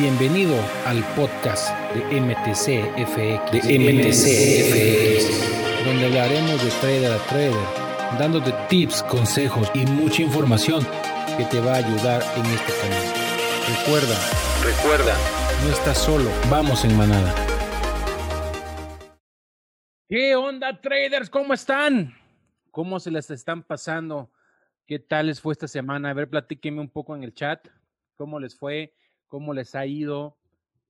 Bienvenido al podcast de MTCFX, de MTCFX, donde hablaremos de trader a trader, dándote tips, consejos y mucha información que te va a ayudar en este camino. Recuerda, recuerda, no estás solo, vamos en manada. ¿Qué onda traders? ¿Cómo están? ¿Cómo se les están pasando? ¿Qué tal les fue esta semana? A ver, platíquenme un poco en el chat. ¿Cómo les fue? Cómo les ha ido,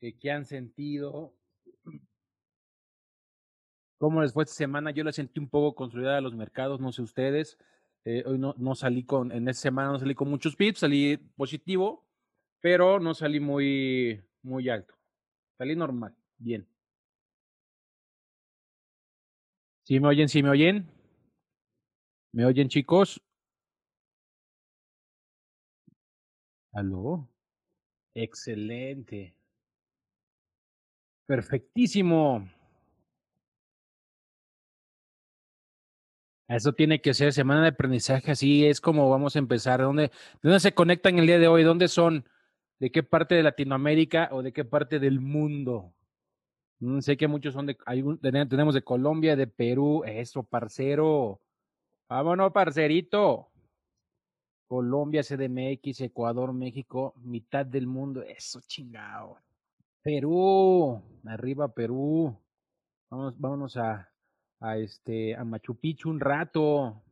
eh, qué han sentido, cómo les fue esta semana. Yo la sentí un poco consolidada a los mercados, no sé ustedes. Eh, hoy no, no salí con, en esta semana no salí con muchos pips, salí positivo, pero no salí muy, muy alto. Salí normal, bien. ¿Sí me oyen? ¿Sí me oyen? ¿Me oyen, chicos? ¿Aló? Excelente. Perfectísimo. Eso tiene que ser semana de aprendizaje, así es como vamos a empezar. ¿Dónde, ¿Dónde se conectan el día de hoy? ¿Dónde son? ¿De qué parte de Latinoamérica o de qué parte del mundo? Mm, sé que muchos son de, tenemos de Colombia, de Perú, eso, parcero. Vámonos, parcerito. Colombia, CDMX, Ecuador, México, mitad del mundo. Eso chingado. Perú, arriba Perú. Vamos, vámonos a, a este, a Machu Picchu un rato.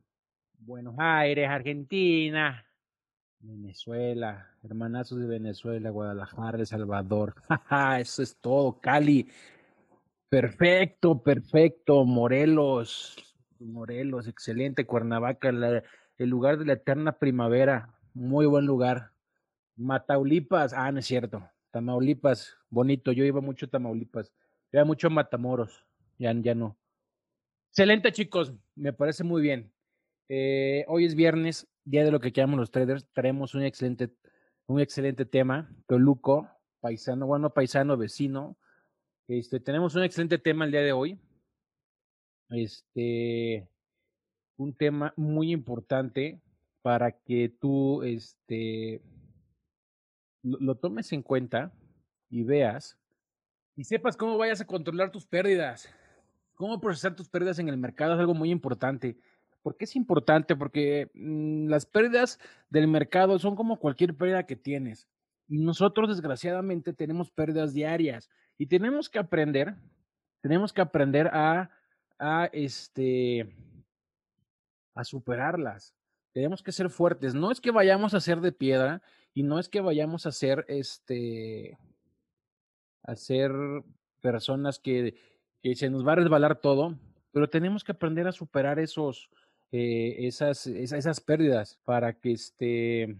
Buenos Aires, Argentina. Venezuela, hermanazos de Venezuela, Guadalajara, El Salvador. Eso es todo, Cali. Perfecto, perfecto. Morelos, Morelos, excelente. Cuernavaca, la, el lugar de la eterna primavera, muy buen lugar. Mataulipas, ah, no es cierto. Tamaulipas, bonito. Yo iba mucho a Tamaulipas. Iba mucho Matamoros. Ya, ya no. Excelente, chicos. Me parece muy bien. Eh, hoy es viernes, día de lo que llamamos los traders. Traemos un excelente, un excelente tema. Toluco, paisano, bueno, paisano, vecino. Este, tenemos un excelente tema el día de hoy. Este, un tema muy importante para que tú este, lo, tomes en cuenta y veas y sepas cómo vayas a controlar tus pérdidas. Cómo procesar tus pérdidas en el mercado es algo muy importante. ¿Por qué es importante? Porque mm, las pérdidas del mercado son como cualquier pérdida que tienes. Y nosotros, desgraciadamente, tenemos pérdidas diarias. Y tenemos que aprender, tenemos que aprender a, a este, a superarlas. Tenemos que ser fuertes. No es que vayamos a ser de piedra y no es que vayamos a ser este a ser personas que, que se nos va a resbalar todo, pero tenemos que aprender a superar esos eh, esas, esas, esas pérdidas para que este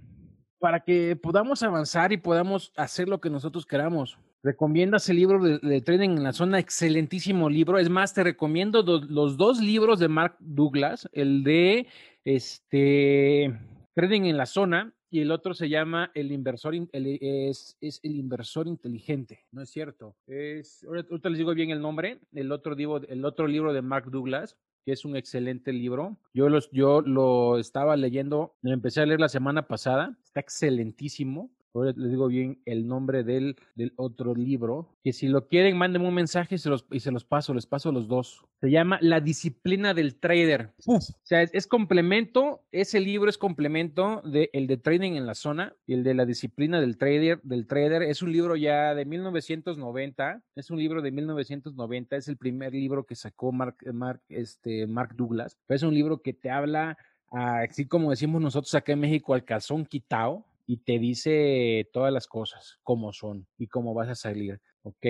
para que podamos avanzar y podamos hacer lo que nosotros queramos. Recomiendas el libro de, trading en la zona, excelentísimo libro. Es más, te recomiendo los dos libros de Mark Douglas, el de este Trading en la zona y el otro se llama El inversor es, el inversor inteligente, no es cierto. Es ahorita les digo bien el nombre, el otro el otro libro de Mark Douglas que es un excelente libro. Yo, los, yo lo estaba leyendo, lo empecé a leer la semana pasada, está excelentísimo. Ahora les digo bien el nombre del, del otro libro, que si lo quieren, mándenme un mensaje y se, los, y se los paso, les paso los dos. Se llama La disciplina del trader. O sea, es, complemento, ese libro es complemento del el de trading en la zona y el de la disciplina del trader, del trader. Es un libro ya de 1990, es un libro de 1990, es el primer libro que sacó Mark, Mark, este, Mark Douglas. Es un libro que te habla, así como decimos nosotros acá en México, al calzón quitado y te dice todas las cosas, cómo son y cómo vas a salir, ¿ok?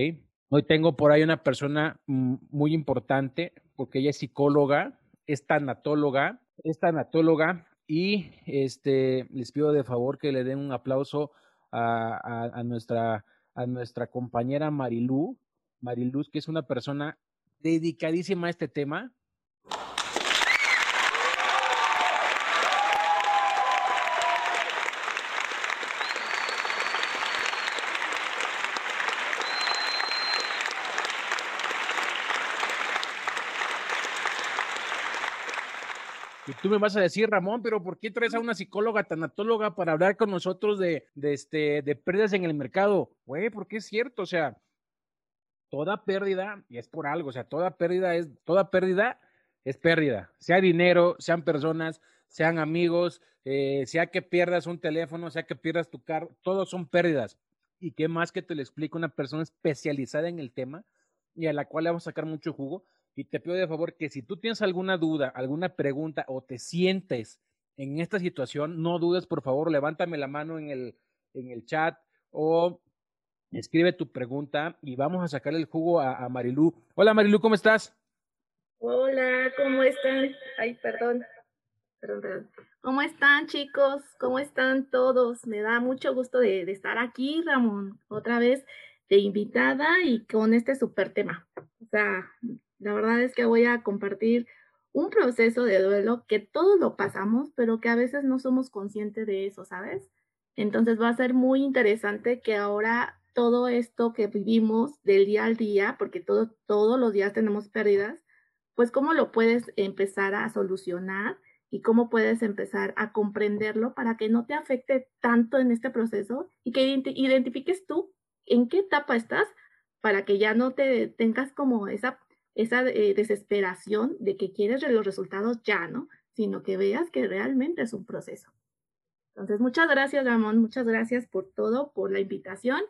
Hoy tengo por ahí una persona muy importante porque ella es psicóloga, es tanatóloga, es tanatóloga y este, les pido de favor que le den un aplauso a, a, nuestra, a nuestra compañera Marilú, Mariluz, que es una persona dedicadísima a este tema, Y tú me vas a decir, Ramón, pero ¿por qué traes a una psicóloga tanatóloga para hablar con nosotros de, de, este, de pérdidas en el mercado? Güey, porque es cierto, o sea, toda pérdida, y es por algo, o sea, toda pérdida es, toda pérdida es pérdida, sea dinero, sean personas, sean amigos, eh, sea que pierdas un teléfono, sea que pierdas tu carro, todos son pérdidas. Y qué más que te lo explique una persona especializada en el tema y a la cual le vamos a sacar mucho jugo. Y te pido de favor que si tú tienes alguna duda, alguna pregunta o te sientes en esta situación, no dudes, por favor, levántame la mano en el, en el chat o escribe tu pregunta y vamos a sacarle el jugo a, a Marilú. Hola Marilú, ¿cómo estás? Hola, ¿cómo están? Ay, perdón. Perdón, perdón. ¿Cómo están, chicos? ¿Cómo están todos? Me da mucho gusto de, estar aquí, Ramón, otra vez de invitada y con este súper tema. O sea, la verdad es que voy a compartir un proceso de duelo que todos lo pasamos, pero que a veces no somos conscientes de eso, ¿sabes? Entonces va a ser muy interesante que ahora todo esto que vivimos del día al día, porque todo, todos los días tenemos pérdidas, pues cómo lo puedes empezar a solucionar y cómo puedes empezar a comprenderlo para que no te afecte tanto en este proceso y que identifiques tú en qué etapa estás para que ya no te tengas como esa, esa eh, desesperación de que quieres los resultados ya, ¿no? Sino que veas que realmente es un proceso. Entonces, muchas gracias, Ramón, muchas gracias por todo, por la invitación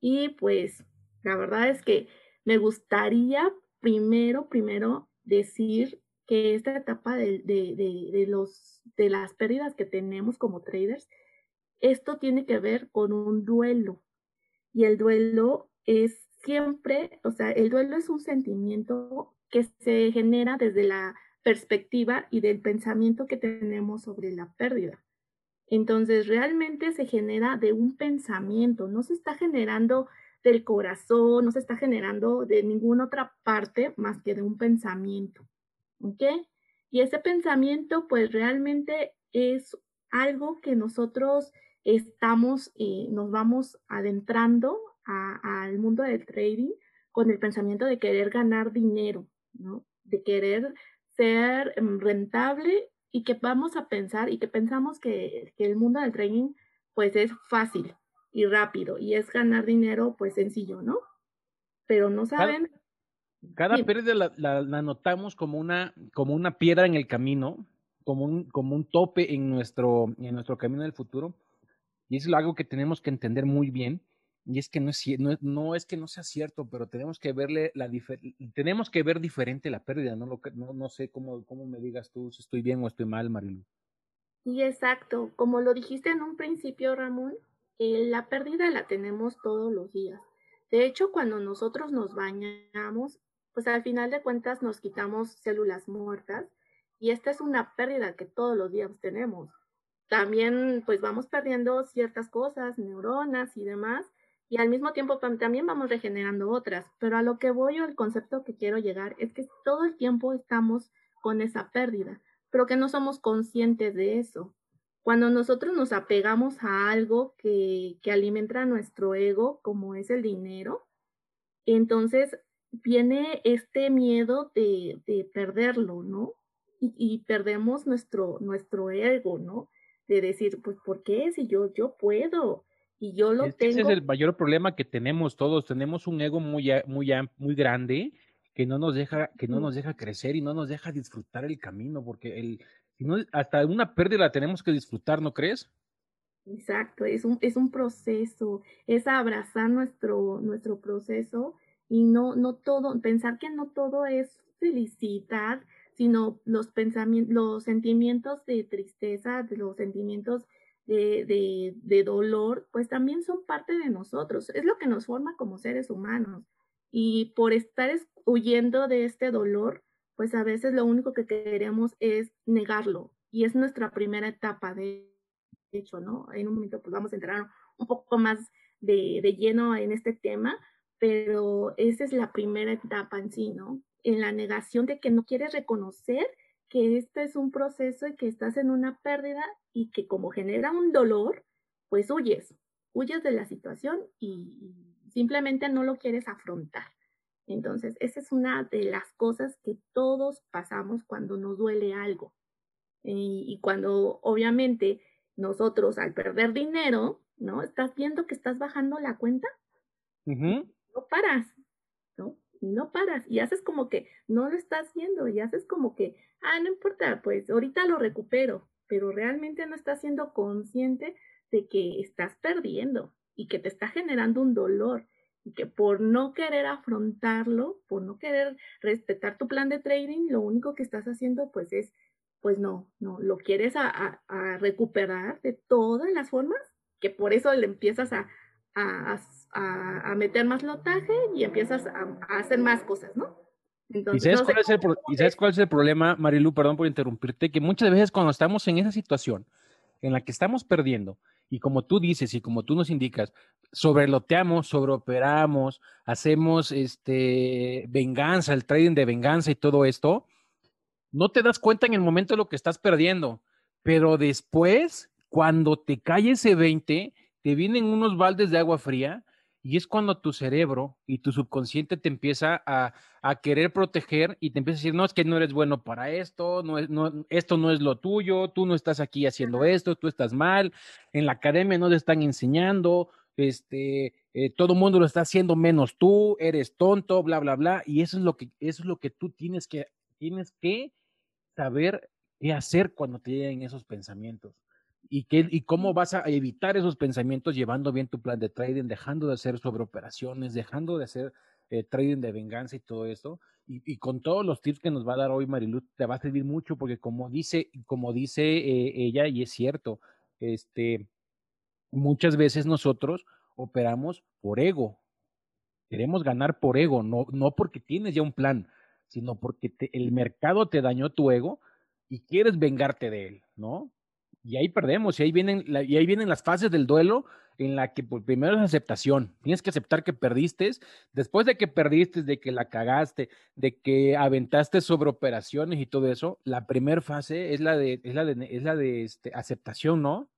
y pues la verdad es que me gustaría primero, primero decir que esta etapa de, de, de, los, de las pérdidas que tenemos como traders, esto tiene que ver con un duelo. Y el duelo es siempre, o sea, el duelo es un sentimiento que se genera desde la perspectiva y del pensamiento que tenemos sobre la pérdida. Entonces, realmente se genera de un pensamiento, no se está generando del corazón, no se está generando de ninguna otra parte más que de un pensamiento. ¿Ok? Y ese pensamiento, pues realmente es algo que nosotros estamos, y nos vamos adentrando al mundo del trading con el pensamiento de querer ganar dinero, ¿no? De querer ser mm, rentable y que vamos a pensar y que pensamos que, que, el mundo del trading pues es fácil y rápido y es ganar dinero pues sencillo, ¿no? Pero no saben. Cada, cada pérdida la, la, la, notamos como una, como una piedra en el camino, como un, como un tope en nuestro, en nuestro camino del futuro. Y es algo que tenemos que entender muy bien. Y es que no es, no, no es que no sea cierto, pero tenemos que verle la tenemos que ver diferente la pérdida, no, lo, no, no sé cómo, cómo me digas tú si estoy bien o estoy mal, Marilu. Sí, exacto. Como lo dijiste en un principio, Ramón, eh, la pérdida la tenemos todos los días. De hecho, cuando nosotros nos bañamos, pues al final de cuentas nos quitamos células muertas y esta es una pérdida que todos los días tenemos. También pues vamos perdiendo ciertas cosas, neuronas y demás, y al mismo tiempo también vamos regenerando otras, pero a lo que voy o el concepto que quiero llegar es que todo el tiempo estamos con esa pérdida, pero que no somos conscientes de eso. Cuando nosotros nos apegamos a algo que, que alimenta nuestro ego, como es el dinero, entonces viene este miedo de, de perderlo, ¿no? Y, y, perdemos nuestro, nuestro ego, ¿no? De decir, pues, ¿por qué? Si yo, yo puedo, y yo lo es tengo. Ese es el mayor problema que tenemos todos. Tenemos un ego muy, muy, muy grande que no nos deja, que no nos deja crecer y no nos deja disfrutar el camino, porque el, si no, hasta una pérdida la tenemos que disfrutar, ¿no crees? Exacto, es un, es un proceso, es abrazar nuestro, nuestro proceso y no, no todo, pensar que no todo es felicidad, sino los pensamientos, los sentimientos de tristeza, los sentimientos de, de, de, dolor, pues también son parte de nosotros. Es lo que nos forma como seres humanos. Y por estar huyendo de este dolor, pues a veces lo único que queremos es negarlo. Y es nuestra primera etapa, de hecho, ¿no? En un momento pues vamos a entrar un poco más de, de lleno en este tema, pero esa es la primera etapa en sí, ¿no? En la negación de que no quieres reconocer que este es un proceso y que estás en una pérdida y que como genera un dolor, pues huyes, huyes de la situación y simplemente no lo quieres afrontar. Entonces, esa es una de las cosas que todos pasamos cuando nos duele algo. Y, cuando obviamente nosotros al perder dinero, ¿no? Estás viendo que estás bajando la cuenta, no paras, ¿no? No paras y haces como que no lo estás viendo y haces como que, ah, no importa, pues ahorita lo recupero, pero realmente no estás siendo consciente de que estás perdiendo y que te está generando un dolor y que por no querer afrontarlo, por no querer respetar tu plan de trading, lo único que estás haciendo pues es, pues no, no, lo quieres a, recuperar de todas las formas, que por eso le empiezas a, a, meter más lotaje y empiezas a, hacer más cosas, ¿no? ¿Y, sabes cuál es el ¿Y sabes cuál es el problema, Marilu? Perdón por interrumpirte, que muchas veces cuando estamos en esa situación en la que estamos perdiendo, y como tú dices y como tú nos indicas, sobreloteamos, sobreoperamos, hacemos este venganza, el trading de venganza y todo esto, no te das cuenta en el momento de lo que estás perdiendo, pero después, cuando te cae ese 20, te vienen unos baldes de agua fría y es cuando tu cerebro y tu subconsciente te empieza a, querer proteger y te empieza a decir, no, es que no eres bueno para esto, no es, no, esto no es lo tuyo, tú no estás aquí haciendo esto, tú estás mal, en la academia no te están enseñando, este, eh, todo el mundo lo está haciendo menos tú, eres tonto, bla, bla, bla. Y eso es lo que, eso es lo que tú tienes que, tienes que saber qué hacer cuando te lleguen esos pensamientos y, qué, y cómo vas a evitar esos pensamientos llevando bien tu plan de trading, dejando de hacer sobreoperaciones, dejando de hacer eh, trading de venganza y todo eso. Y, con todos los tips que nos va a dar hoy Marilu, te va a servir mucho porque como dice, como dice eh, ella, y es cierto, este, muchas veces nosotros operamos por ego. Queremos ganar por ego, no, no porque tienes ya un plan, sino porque el mercado te dañó tu ego y quieres vengarte de él, ¿no? Y ahí perdemos, y ahí vienen, y ahí vienen las fases del duelo en la que pues, primero es aceptación. Tienes que aceptar que perdiste. Después de que perdiste, de que la cagaste, de que aventaste sobre operaciones y todo eso, la primera fase es la de, es la de, es la de este, aceptación, ¿no?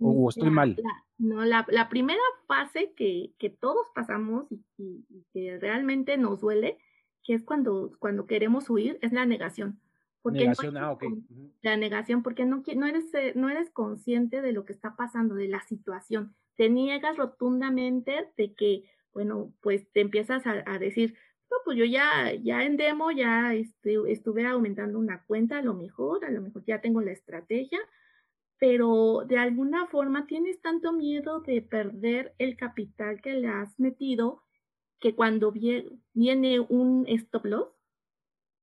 ¿O, estoy mal? no, la, la, primera fase que, que todos pasamos y, y, que realmente nos duele, que es cuando, cuando queremos huir, es la negación. Porque negación, ah, La negación, porque no, no, eres, eh, no eres consciente de lo que está pasando, de la situación. Te niegas rotundamente de que, bueno, pues te empiezas a, decir, no, pues yo ya, ya en demo, ya este, estuve aumentando una cuenta, a lo mejor, a lo mejor ya tengo la estrategia, pero de alguna forma tienes tanto miedo de perder el capital que le has metido que cuando viene un stop loss,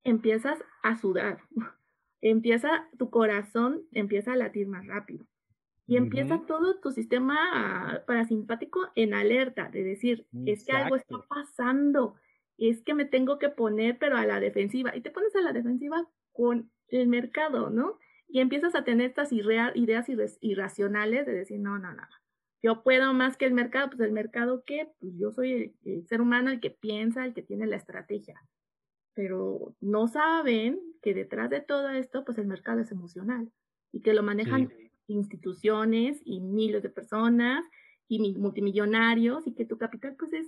empiezas a sudar, empieza tu corazón, empieza a latir más rápido. Y empieza todo tu sistema parasimpático en alerta, de decir, es que algo está pasando, es que me tengo que poner, pero a la defensiva. Y te pones a la defensiva con el mercado, ¿no? Y empiezas a tener estas ideas irracionales de decir, no, no, no, yo puedo más que el mercado, pues el mercado qué, pues yo soy el ser humano el que piensa, el que tiene la estrategia pero no saben que detrás de todo esto, pues el mercado es emocional y que lo manejan instituciones y miles de personas y multimillonarios y que tu capital pues es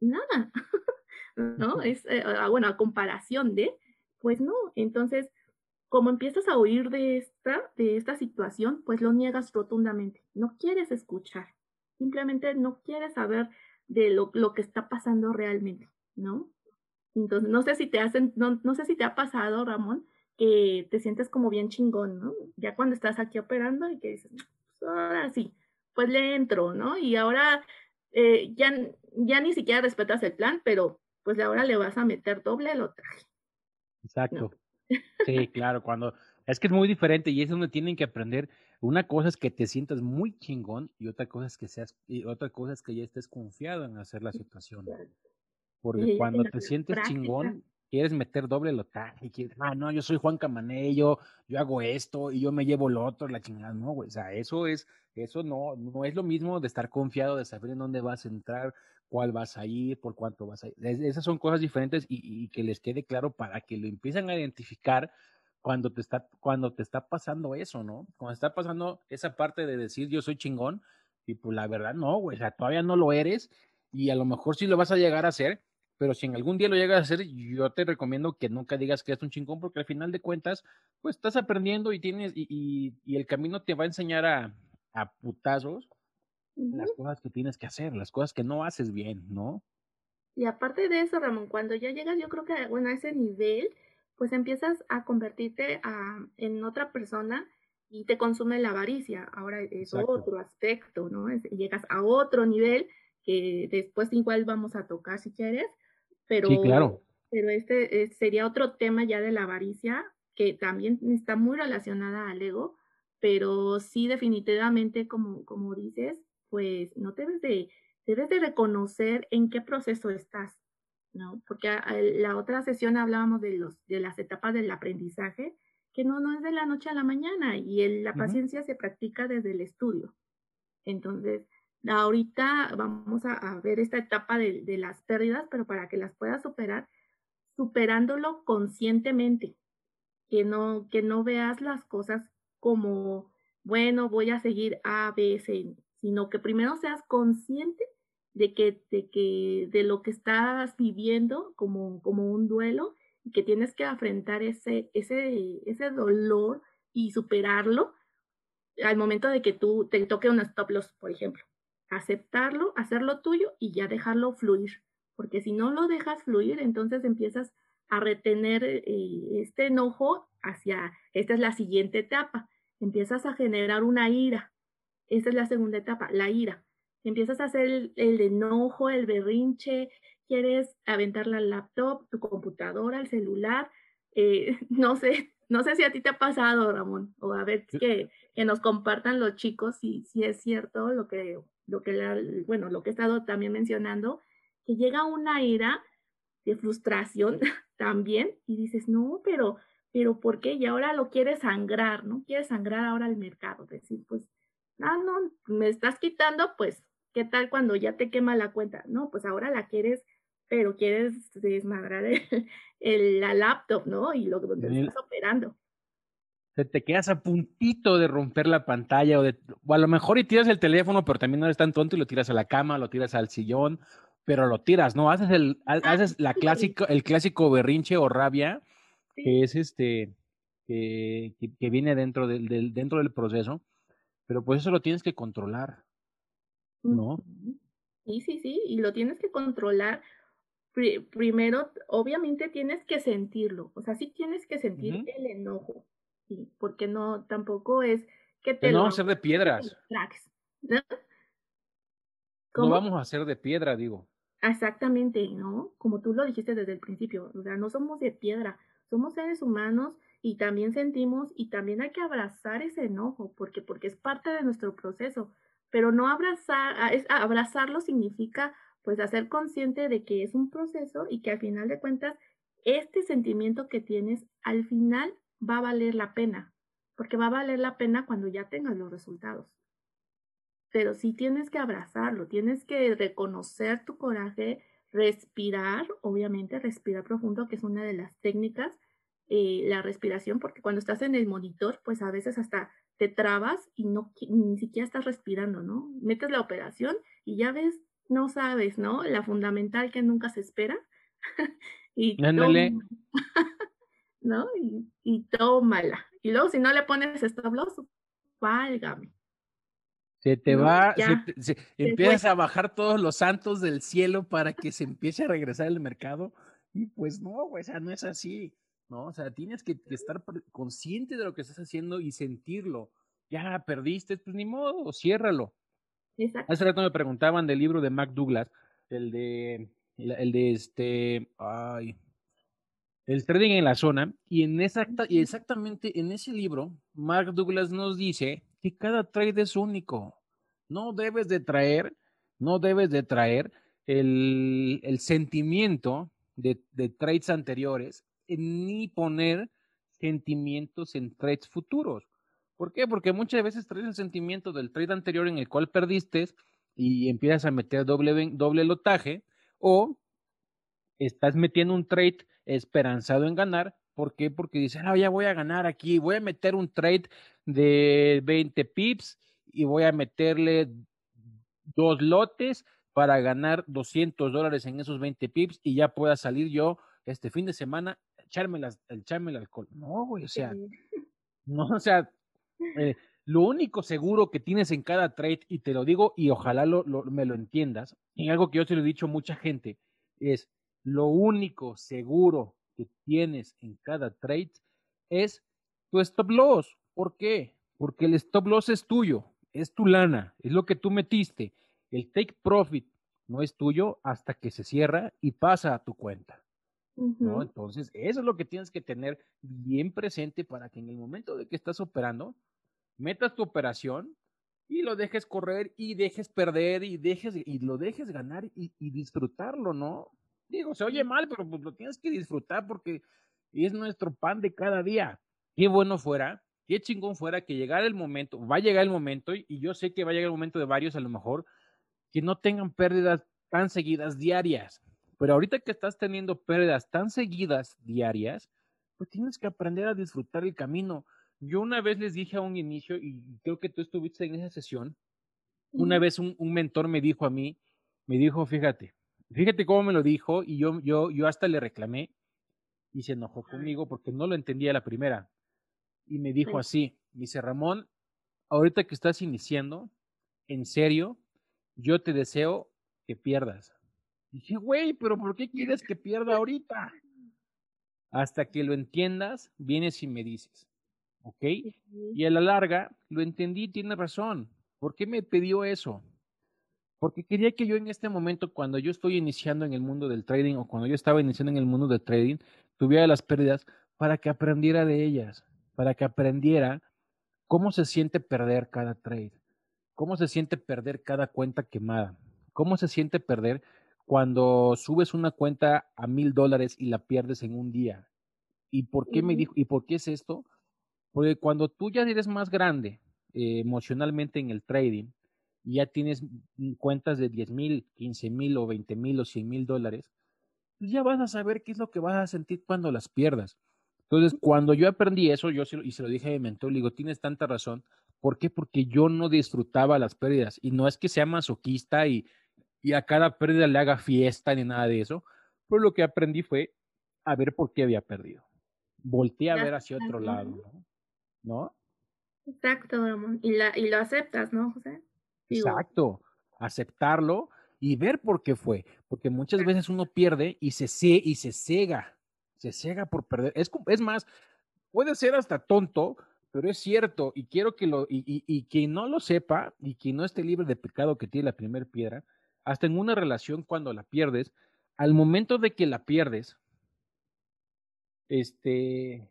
nada, ¿no? Es, eh, ah, bueno, a comparación de, pues no, entonces, como empiezas a oír de esta, de esta situación, pues lo niegas rotundamente, no quieres escuchar, simplemente no quieres saber de lo, lo que está pasando realmente, ¿no? Entonces, no sé si te hacen, no, no sé si te ha pasado, Ramón, que te sientes como bien chingón, ¿no? Ya cuando estás aquí operando y que dices, pues ahora sí, pues le entro, ¿no? Y ahora eh, ya, ya ni siquiera respetas el plan, pero pues ahora le vas a meter doble lo traje. Exacto. Sí, claro, cuando es que es muy diferente y es donde tienen que aprender. Una cosa es que te sientas muy chingón y otra cosa es que seas y otra cosa es que ya estés confiado en hacer la situación. Porque cuando te sientes chingón, quieres meter doble lotaje y quieres, ah, no, yo soy Juan Camanello, yo hago esto y yo me llevo lo otro, la chingada, no, güey, o sea, eso es, eso no, no es lo mismo de estar confiado, de saber en dónde vas a entrar, cuál vas a ir, por cuánto vas a ir. esas son cosas diferentes y, que les quede claro para que lo empiecen a identificar cuando te está, cuando te está pasando eso, ¿no? Cuando está pasando esa parte de decir yo soy chingón, y pues la verdad no, güey, o sea, todavía no lo eres, y a lo mejor sí lo vas a llegar a hacer, pero si en algún día lo llegas a hacer, yo te recomiendo que nunca digas que es un chingón, porque al final de cuentas, pues estás aprendiendo y tienes, y, y, el camino te va a enseñar a, a putazos las cosas que tienes que hacer, las cosas que no haces bien, ¿no? Y aparte de eso, Ramón, cuando ya llegas, yo creo que, bueno, a ese nivel, pues empiezas a convertirte a, en otra persona y te consume la avaricia. Ahora es otro aspecto, ¿no? llegas a otro nivel que después igual vamos a tocar si quieres, pero, sí, claro. pero este, este sería otro tema ya de la avaricia que también está muy relacionada al ego, pero sí definitivamente, como, como dices, pues no debes de, debes de reconocer en qué proceso estás, ¿no? Porque la otra sesión hablábamos de, los, de las etapas del aprendizaje, que no, no es de la noche a la mañana y el, la paciencia se practica desde el estudio. Entonces, ahorita vamos a, ver esta etapa de, las pérdidas, pero para que las puedas superar, superándolo conscientemente, que no, que no veas las cosas como, bueno, voy a seguir A, B, C, sino que primero seas consciente de que, de que, de lo que estás viviendo como, como un duelo y que tienes que enfrentar ese, ese, ese dolor y superarlo al momento de que tú te toque un stop loss, por ejemplo. Aceptarlo, hacerlo tuyo y ya dejarlo fluir. Porque si no lo dejas fluir, entonces empiezas a retener eh, este enojo hacia, esta es la siguiente etapa. Empiezas a generar una ira. Esta es la segunda etapa, la ira. Empiezas a hacer el, el enojo, el berrinche, quieres aventar la laptop, tu computadora, el celular, eh, no sé, no sé si a ti te ha pasado, Ramón, o a ver que, que nos compartan los chicos si, si es cierto lo que, lo que la, bueno, lo que he estado también mencionando, que llega una ira de frustración también y dices, no, pero, pero ¿por qué? Y ahora lo quieres sangrar, ¿no? Quieres sangrar ahora al mercado, decir, pues, ah, no, me estás quitando, pues, ¿qué tal cuando ya te quema la cuenta? No, pues ahora la quieres pero quieres desmadrar el, la laptop, ¿no? Y lo que estás operando. Se te quedas a puntito de romper la pantalla o, de, o a lo mejor y tiras el teléfono, pero también no eres tan tonto y lo tiras a la cama, lo tiras al sillón, pero lo tiras, ¿no? Haces el, ah, haces la clásico, el clásico berrinche o rabia, que es este, que, que, viene dentro del, del, dentro del proceso, pero pues eso lo tienes que controlar, ¿no? Sí, sí, sí, y lo tienes que controlar primero, obviamente tienes que sentirlo, o sea, sí tienes que sentir el enojo, sí, porque no, tampoco es que te... no vamos a hacer de piedras. ¿no? no vamos a hacer de piedra, digo. Exactamente, ¿no? Como tú lo dijiste desde el principio, o sea, no somos de piedra, somos seres humanos y también sentimos y también hay que abrazar ese enojo, porque, porque es parte de nuestro proceso, pero no abrazar, es, abrazarlo significa pues hacer consciente de que es un proceso y que al final de cuentas este sentimiento que tienes al final va a valer la pena, porque va a valer la pena cuando ya tengas los resultados. Pero sí tienes que abrazarlo, tienes que reconocer tu coraje, respirar, obviamente respirar profundo, que es una de las técnicas, eh, la respiración, porque cuando estás en el monitor, pues a veces hasta te trabas y no ni siquiera estás respirando, ¿no? Metes la operación y ya ves no sabes, ¿no? La fundamental que nunca se espera. y. ¿no? Y, y, tómala. Y luego si no le pones stop loss, válgame. Se te va, se, empiezas a bajar todos los santos del cielo para que se empiece a regresar el mercado. Y pues no, o sea, no es así, ¿no? O sea, tienes que, que estar consciente de lo que estás haciendo y sentirlo. Ya perdiste, pues ni modo, ciérralo. Hace rato me preguntaban del libro de Mac Douglas, el de, el de este, ay, el trading en la zona, y en exacta, y exactamente en ese libro, Mark Douglas nos dice que cada trade es único. No debes de traer, no debes de traer el, el sentimiento de, de trades anteriores, ni poner sentimientos en trades futuros. ¿Por qué? Porque muchas veces traes el sentimiento del trade anterior en el cual perdiste y empiezas a meter doble, doble lotaje o estás metiendo un trade esperanzado en ganar. ¿Por qué? Porque dices, ah, ya voy a ganar aquí, voy a meter un trade de 20 pips y voy a meterle dos lotes para ganar 200 dólares en esos 20 pips y ya pueda salir yo este fin de semana, echarme, las, echarme el alcohol. No, güey, o sea, no, o sea, eh, lo único seguro que tienes en cada trade, y te lo digo y ojalá lo, me lo entiendas, y algo que yo te lo he dicho a mucha gente, es lo único seguro que tienes en cada trade es tu stop loss. ¿Por qué? Porque el stop loss es tuyo, es tu lana, es lo que tú metiste. El take profit no es tuyo hasta que se cierra y pasa a tu cuenta. ¿no? Entonces, eso es lo que tienes que tener bien presente para que en el momento de que estás operando, metas tu operación y lo dejes correr y dejes perder y dejes y lo dejes ganar y, y disfrutarlo, ¿no? Digo, se oye mal, pero pues lo tienes que disfrutar porque es nuestro pan de cada día. Qué bueno fuera, qué chingón fuera que llegara el momento, va a llegar el momento y yo sé que va a llegar el momento de varios a lo mejor que no tengan pérdidas tan seguidas diarias. Pero ahorita que estás teniendo pérdidas tan seguidas diarias, pues tienes que aprender a disfrutar el camino. Yo una vez les dije a un inicio, y creo que tú estuviste en esa sesión, una vez un, mentor me dijo a mí, me dijo, fíjate, fíjate cómo me lo dijo, y yo, yo, yo hasta le reclamé, y se enojó conmigo porque no lo entendía la primera. Y me dijo así, dice Ramón, ahorita que estás iniciando, en serio, yo te deseo que pierdas. Dije, güey, pero ¿por qué quieres que pierda ahorita? Hasta que lo entiendas, vienes y me dices, ¿ok? Y a la larga, lo entendí, tiene razón. ¿Por qué me pidió eso? Porque quería que yo en este momento, cuando yo estoy iniciando en el mundo del trading o cuando yo estaba iniciando en el mundo del trading, tuviera las pérdidas para que aprendiera de ellas, para que aprendiera cómo se siente perder cada trade, cómo se siente perder cada cuenta quemada, cómo se siente perder cuando subes una cuenta a mil dólares y la pierdes en un día. ¿Y por qué me dijo, y por qué es esto? Porque cuando tú ya eres más grande eh, emocionalmente en el trading, y ya tienes cuentas de 10 mil, 15 mil o 20 mil o 100 mil dólares, pues ya vas a saber qué es lo que vas a sentir cuando las pierdas. Entonces, cuando yo aprendí eso, yo y se lo dije a mi mentor, le digo, tienes tanta razón. ¿Por qué? Porque yo no disfrutaba las pérdidas. Y no es que sea masoquista y, y a cada pérdida le haga fiesta ni nada de eso. Pero lo que aprendí fue a ver por qué había perdido. Volteé a ver hacia otro lado, ¿no? Exacto, Ramón. Y, la, y lo aceptas, ¿no, José? Exacto. Aceptarlo y ver por qué fue. Porque muchas veces uno pierde y se, y se cega. Se cega por perder. Es, es más, puede ser hasta tonto, pero es cierto. Y quiero que lo, y, y, y quien no lo sepa y quien no esté libre de pecado que tiene la primera piedra, hasta en una relación cuando la pierdes, al momento de que la pierdes, este,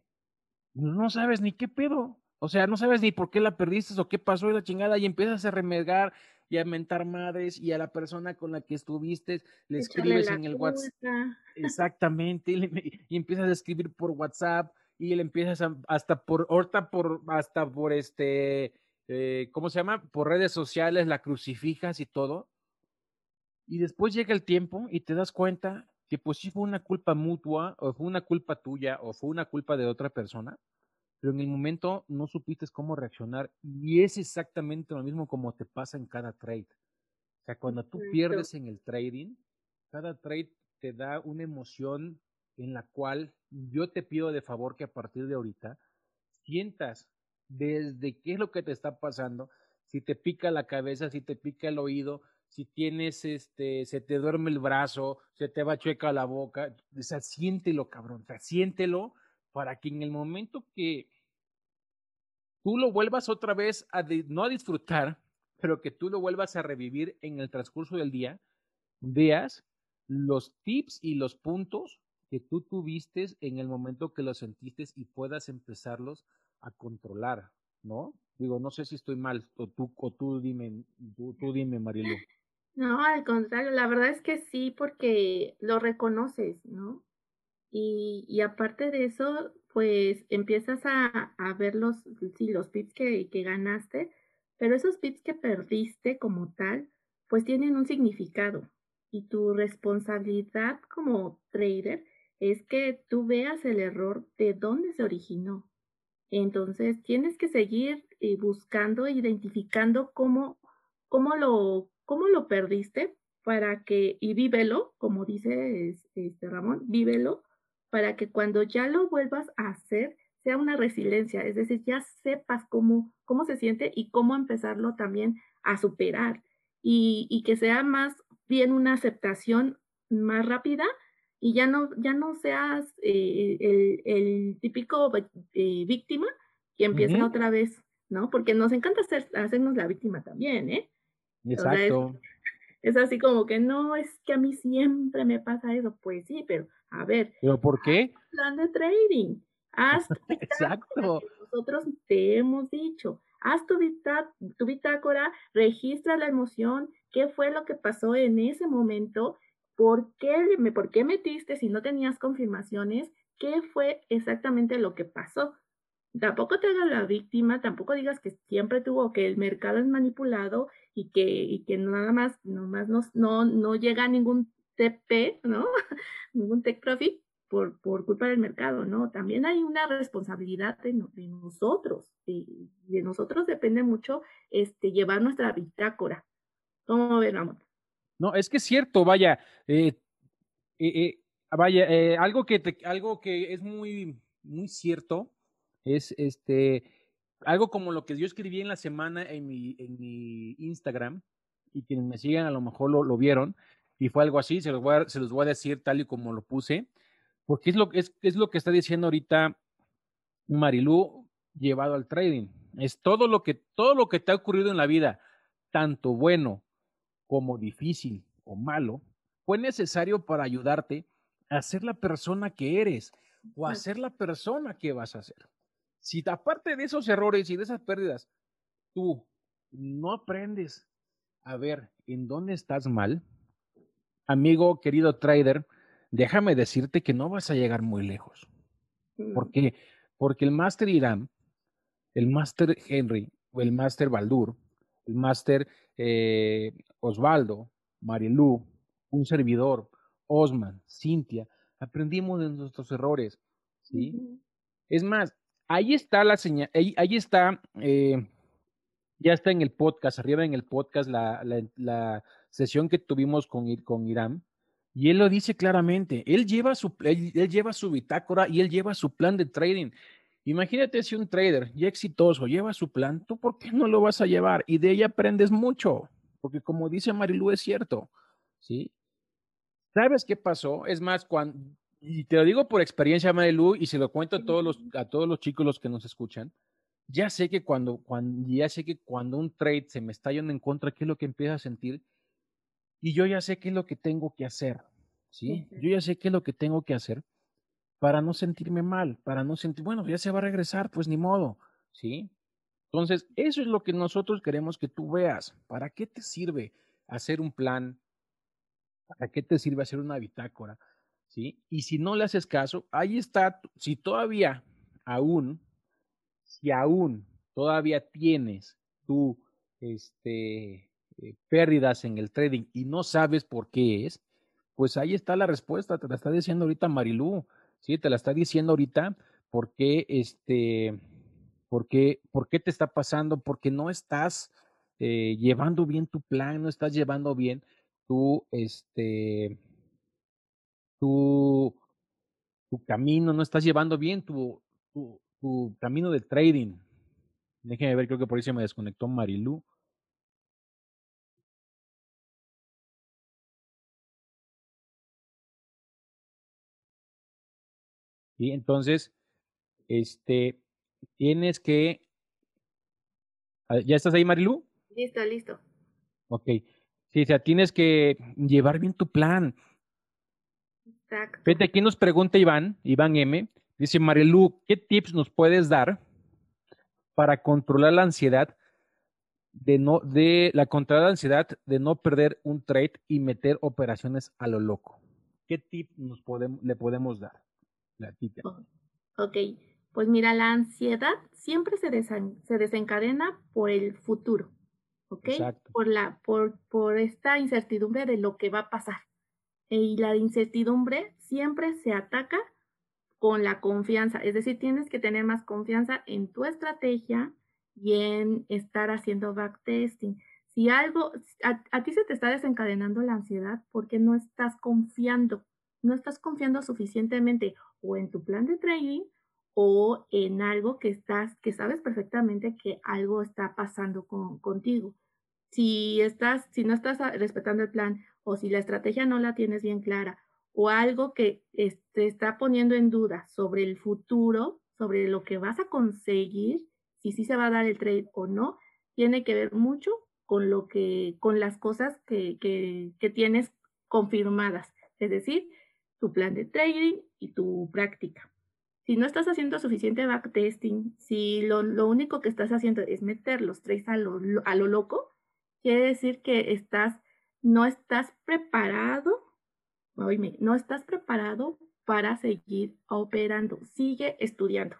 no sabes ni qué pedo. O sea, no sabes ni por qué la perdiste o qué pasó y la chingada y empiezas a remegar y a mentar madres y a la persona con la que estuviste le escribes en el WhatsApp. Exactamente, y, empiezas a escribir por WhatsApp y le empiezas hasta por, ahorita por, hasta por este, eh, ¿cómo se llama? Por redes sociales la crucifijas y todo. Y después llega el tiempo y te das cuenta que pues sí fue una culpa mutua, o fue una culpa tuya, o fue una culpa de otra persona, pero en el momento no supiste cómo reaccionar. Y es exactamente lo mismo como te pasa en cada trade. O sea, cuando tú pierdes en el trading, cada trade te da una emoción en la cual yo te pido de favor que a partir de ahorita sientas desde qué es lo que te está pasando, si te pica la cabeza, si te pica el oído, si tienes, este, se te duerme el brazo, se te va chueca la boca, o sea, siéntelo, cabrón, o sea, siéntelo para que en el momento que tú lo vuelvas otra vez a, no a disfrutar, pero que tú lo vuelvas a revivir en el transcurso del día, veas los tips y los puntos que tú tuviste en el momento que los sentiste y puedas empezarlos a controlar, ¿no? Digo, no sé si estoy mal, o tú, o tú dime, tú, tú dime, Marilu. No, al contrario, la verdad es que sí, porque lo reconoces, ¿no? Y, y aparte de eso, pues empiezas a, a ver los, sí, los pips que, que ganaste, pero esos pips que perdiste como tal, pues tienen un significado. Y tu responsabilidad como trader es que tú veas el error de dónde se originó. Entonces tienes que seguir eh, buscando, identificando cómo, cómo lo ¿Cómo lo perdiste? para que, y vívelo, como dice este Ramón, vívelo, para que cuando ya lo vuelvas a hacer, sea una resiliencia, es decir, ya sepas cómo, cómo se siente y cómo empezarlo también a superar y, y que sea más bien una aceptación más rápida y ya no, ya no seas eh, el, el, típico eh, víctima que empieza otra vez, ¿no? Porque nos encanta hacer, hacernos la víctima también, ¿eh? Exacto. es, así como que no, es que a mí siempre me pasa eso. Pues sí, pero a ver. ¿Pero por qué? Plan de trading. Haz Exacto. nosotros te hemos dicho. Haz tu, tu bitácora, registra la emoción, qué fue lo que pasó en ese momento ¿Por qué, me, ¿Por qué metiste si no tenías confirmaciones? ¿Qué fue exactamente lo que pasó? Tampoco te hagas la víctima, tampoco digas que siempre tuvo, que el mercado es manipulado y que, y que nada más, nomás no, no, no llega ningún TP, ¿no? ningún tech profit por, por culpa del mercado, ¿no? También hay una responsabilidad de, nosotros, de, de, nosotros depende mucho este, llevar nuestra bitácora. ¿Cómo ven, Ramón? No, es que es cierto, vaya, eh, eh, eh vaya, eh, algo que te, algo que es muy, muy cierto es este, algo como lo que yo escribí en la semana en mi, en mi Instagram y quienes me siguen a lo mejor lo, lo vieron y fue algo así, se los, voy a, se los voy a decir tal y como lo puse, porque es lo, es, es lo que está diciendo ahorita Marilú llevado al trading. Es todo lo que, todo lo que te ha ocurrido en la vida, tanto bueno como difícil o malo, fue necesario para ayudarte a ser la persona que eres o a ser la persona que vas a ser. Si aparte de esos errores y de esas pérdidas, tú no aprendes a ver en dónde estás mal, amigo, querido trader, déjame decirte que no vas a llegar muy lejos. ¿Por mm. qué? Porque el Master Irán, el Master Henry o el Master Baldur, el Master eh, Osvaldo, Marielú, un servidor, Osman, Cintia, aprendimos de nuestros errores, ¿sí? Es más, ahí está la señal, ahí, está, eh, ya está en el podcast, arriba en el podcast, la, la, sesión que tuvimos con, con Irán, y él lo dice claramente, él lleva, su, él lleva su bitácora y él lleva su plan de trading. Imagínate si un trader ya exitoso lleva su plan, ¿tú por qué no lo vas a llevar? Y de ella aprendes mucho, porque como dice Marilu, es cierto, ¿sí? ¿Sabes qué pasó? Es más, cuando, y te lo digo por experiencia, Marilu, y se lo cuento a todos los, a todos los chicos los que nos escuchan, ya sé que cuando, cuando, ya sé que cuando un trade se me está yendo en contra, ¿qué es lo que empiezo a sentir? Y yo ya sé qué es lo que tengo que hacer, ¿sí? Yo ya sé qué es lo que tengo que hacer para no sentirme mal, para no sentir, bueno, ya se va a regresar, pues ni modo, ¿sí? Entonces, eso es lo que nosotros queremos que tú veas. ¿Para qué te sirve hacer un plan? ¿Para qué te sirve hacer una bitácora? ¿Sí? Y si no le haces caso, ahí está, si todavía, aún, si aún todavía tienes tú, este, eh, pérdidas en el trading y no sabes por qué es, pues ahí está la respuesta, te la está diciendo ahorita Marilú. ¿sí? Te la está diciendo ahorita por qué, este, por qué, por qué te está pasando, porque no estás eh, llevando bien tu plan, no estás llevando bien tu, este, tu, tu camino, no estás llevando bien tu, tu, camino de trading. Déjenme ver, creo que por ahí se me desconectó Marilu. Y entonces, este, tienes que... Ah, ¿Ya estás ahí, Marilu? Listo, listo. Ok. Sí, o sea, tienes que llevar bien tu plan. Exacto. Fíjate, aquí nos pregunta Iván, Iván M. Dice, Marilu, ¿qué tips nos puedes dar para controlar la ansiedad de no, de la controlar la ansiedad de no perder un trade y meter operaciones a lo loco? ¿Qué tip nos podemos, le podemos dar? Ok, pues mira, la ansiedad siempre se, se desencadena por el futuro, ¿ok? Por, la, por, por esta incertidumbre de lo que va a pasar. Y la incertidumbre siempre se ataca con la confianza, es decir, tienes que tener más confianza en tu estrategia y en estar haciendo backtesting. Si algo, a, a, ti se te está desencadenando la ansiedad porque no estás confiando, no estás confiando suficientemente o en tu plan de trading o en algo que estás, que sabes perfectamente que algo está pasando con, contigo. Si estás, si no estás respetando el plan o si la estrategia no la tienes bien clara o algo que te está poniendo en duda sobre el futuro, sobre lo que vas a conseguir, si sí se va a dar el trade o no, tiene que ver mucho con lo que, con las cosas que, que, que tienes confirmadas, es decir, tu plan de trading y tu práctica. Si no estás haciendo suficiente backtesting, si lo, lo único que estás haciendo es meter los trades a lo, a lo loco, quiere decir que estás, no estás preparado, oíme, no estás preparado para seguir operando. Sigue estudiando.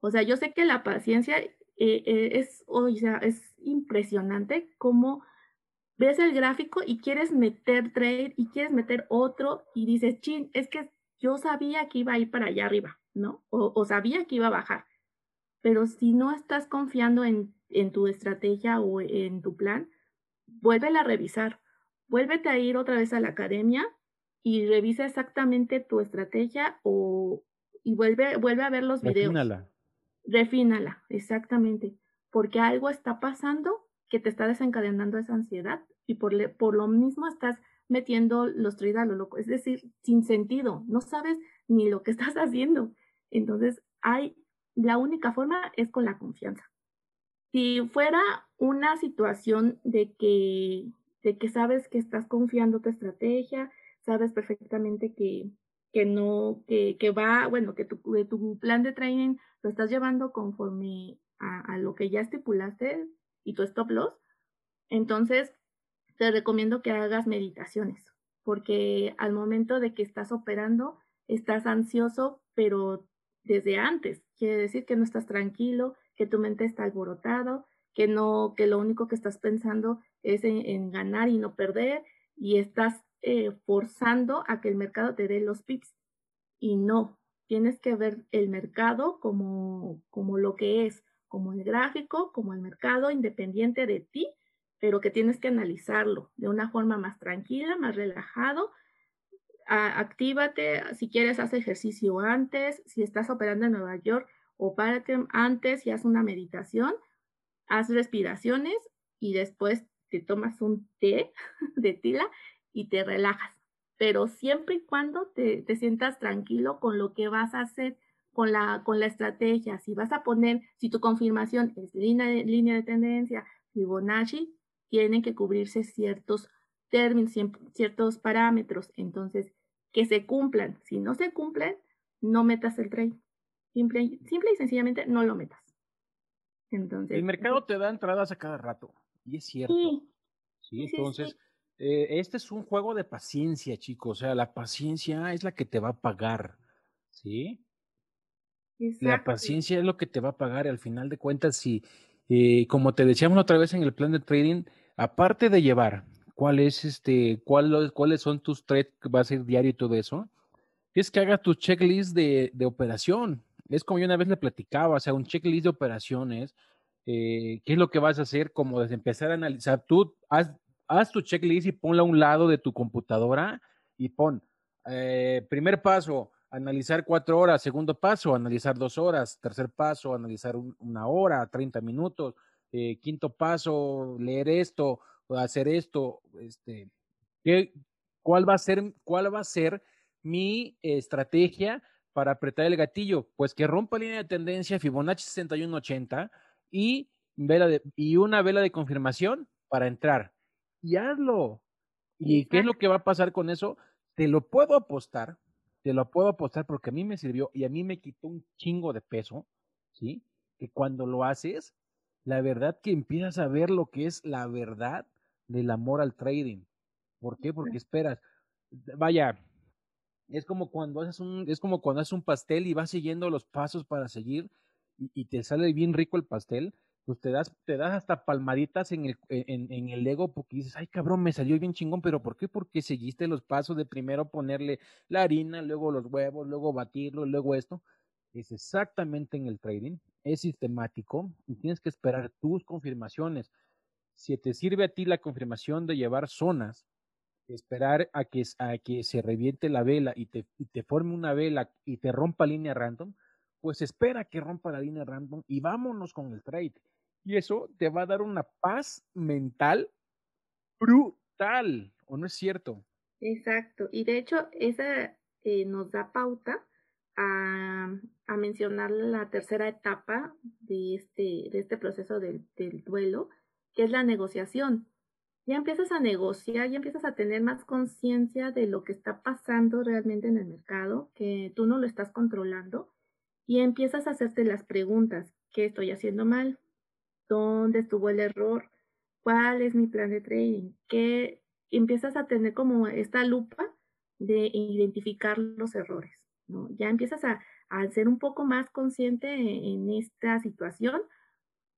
O sea, yo sé que la paciencia eh, eh, es, o sea, es impresionante cómo ves el gráfico y quieres meter trade y quieres meter otro y dices, chin, es que yo sabía que iba a ir para allá arriba, ¿no? O, sabía que iba a bajar. Pero si no estás confiando en, en tu estrategia o en tu plan, vuélvela a revisar. Vuélvete a ir otra vez a la academia y revisa exactamente tu estrategia o, y vuelve, vuelve a ver los videos. Refínala. Refínala, exactamente. Porque algo está pasando que te está desencadenando esa ansiedad y por, por lo mismo estás metiendo los lo loco, es decir, sin sentido, no sabes ni lo que estás haciendo. Entonces, hay, la única forma es con la confianza. Si fuera una situación de que, de que sabes que estás confiando tu estrategia, sabes perfectamente que, que no, que, que va, bueno, que tu, tu plan de training lo estás llevando conforme a lo que ya estipulaste y tu stop loss, entonces te recomiendo que hagas meditaciones, porque al momento de que estás operando, estás ansioso, pero desde antes. Quiere decir que no estás tranquilo, que tu mente está alborotado, que no, que lo único que estás pensando es en, ganar y no perder, y estás eh, forzando a que el mercado te dé los pips. Y no, tienes que ver el mercado como, como lo que es, como el gráfico, como el mercado independiente de ti pero que tienes que analizarlo de una forma más tranquila, más relajado. actívate, si quieres, haz ejercicio antes, si estás operando en Nueva York, o párate antes y haz una meditación, haz respiraciones y después te tomas un té de tila y te relajas. Pero siempre y cuando te sientas tranquilo con lo que vas a hacer, con la, con la estrategia. Si vas a poner, si tu confirmación es línea de, línea de tendencia, Fibonacci, tienen que cubrirse ciertos términos, ciertos parámetros, entonces que se cumplan. Si no se cumplen, no metas el trade. Simple, simple y sencillamente no lo metas. Entonces, el mercado te da entradas a cada rato, y es cierto. Sí, entonces, eh, este es un juego de paciencia, chicos. O sea, la paciencia es la que te va a pagar. ¿Sí? La paciencia es lo que te va a pagar. Al final de cuentas, si, eh, como te decíamos otra vez en el plan de trading, aparte de llevar cuál es este, cuál, cuáles son tus trades que va a ser diario y todo eso, es que hagas tu checklist de, de, operación. Es como yo una vez le platicaba, o sea, un checklist de operaciones, eh, qué es lo que vas a hacer, como desde empezar a analizar, tú haz, haz tu checklist y ponla a un lado de tu computadora y pon, eh, primer paso, analizar cuatro horas, segundo paso, analizar dos horas, tercer paso, analizar una hora, 30 minutos, eh, quinto paso, leer esto, hacer esto, este, ¿qué, cuál, va a ser, ¿cuál va a ser mi estrategia para apretar el gatillo? Pues que rompa línea de tendencia Fibonacci 6180 y, vela de, y una vela de confirmación para entrar. Y hazlo. ¿Y qué es lo que va a pasar con eso? Te lo puedo apostar, te lo puedo apostar porque a mí me sirvió y a mí me quitó un chingo de peso, ¿sí? Que cuando lo haces, la verdad que empiezas a ver lo que es la verdad del amor al trading. ¿Por qué? Porque esperas, vaya, es como cuando haces un, es como cuando haces un pastel y vas siguiendo los pasos para seguir y, te sale bien rico el pastel, pues te das, te das hasta palmaditas en el, en, en el ego porque dices, ay cabrón, me salió bien chingón, pero ¿por qué? Porque seguiste los pasos de primero ponerle la harina, luego los huevos, luego batirlo, luego esto. Es exactamente en el trading, es sistemático y tienes que esperar tus confirmaciones. si te sirve a ti la confirmación de llevar zonas, esperar a que, a que se reviente la vela y te, y te forme una vela y te rompa línea random, pues espera que rompa la línea random y vámonos con el trade. Y eso te va a dar una paz mental brutal, ¿o no es cierto? Exacto. Y de hecho, esa eh, nos da pauta a, mencionar la tercera etapa de este, de este proceso del, del duelo, que es la negociación. Ya empiezas a negociar, ya empiezas a tener más conciencia de lo que está pasando realmente en el mercado, que tú no lo estás controlando, y empiezas a hacerte las preguntas, ¿qué estoy haciendo mal? ¿Dónde estuvo el error? ¿Cuál es mi plan de trading? ¿Qué empiezas a tener como esta lupa de identificar los errores? ¿no? Ya empiezas a, a ser un poco más consciente en, esta situación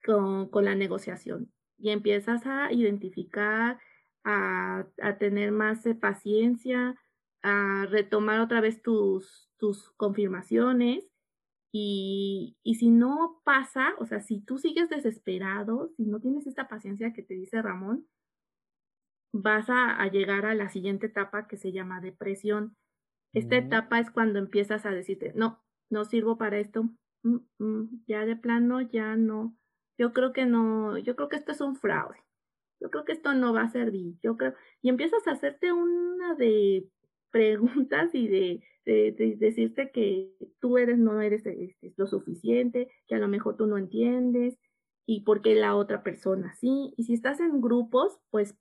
con, con, la negociación y empiezas a identificar, a, a tener más paciencia, a retomar otra vez tus, tus confirmaciones y, y, si no pasa, o sea, si tú sigues desesperado, si no tienes esta paciencia que te dice Ramón, vas a, a llegar a la siguiente etapa que se llama depresión. Esta etapa es cuando empiezas a decirte, no, no sirvo para esto, mm, mm, ya de plano, ya no, yo creo que no, yo creo que esto es un fraude, yo creo que esto no va a servir, yo creo, y empiezas a hacerte una de preguntas y de de, decirte que tú eres, no eres este, lo suficiente, que a lo mejor tú no entiendes y por qué la otra persona sí. Y si estás en grupos, pues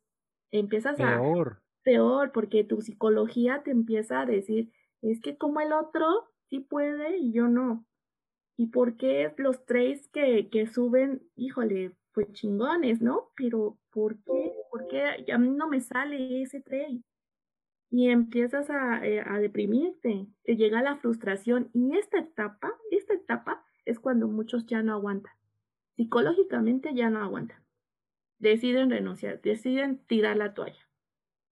empiezas a... Peor. Peor, porque tu psicología te empieza a decir, es que como el otro sí puede y yo no. ¿Y por qué los trades que, que suben, híjole, pues chingones, ¿no? Pero ¿por qué? ¿Por qué a mí no me sale ese trade? Y empiezas a, eh, a, deprimirte, te llega la frustración y esta etapa, esta etapa es cuando muchos ya no aguantan, psicológicamente ya no aguantan, deciden renunciar, deciden tirar la toalla.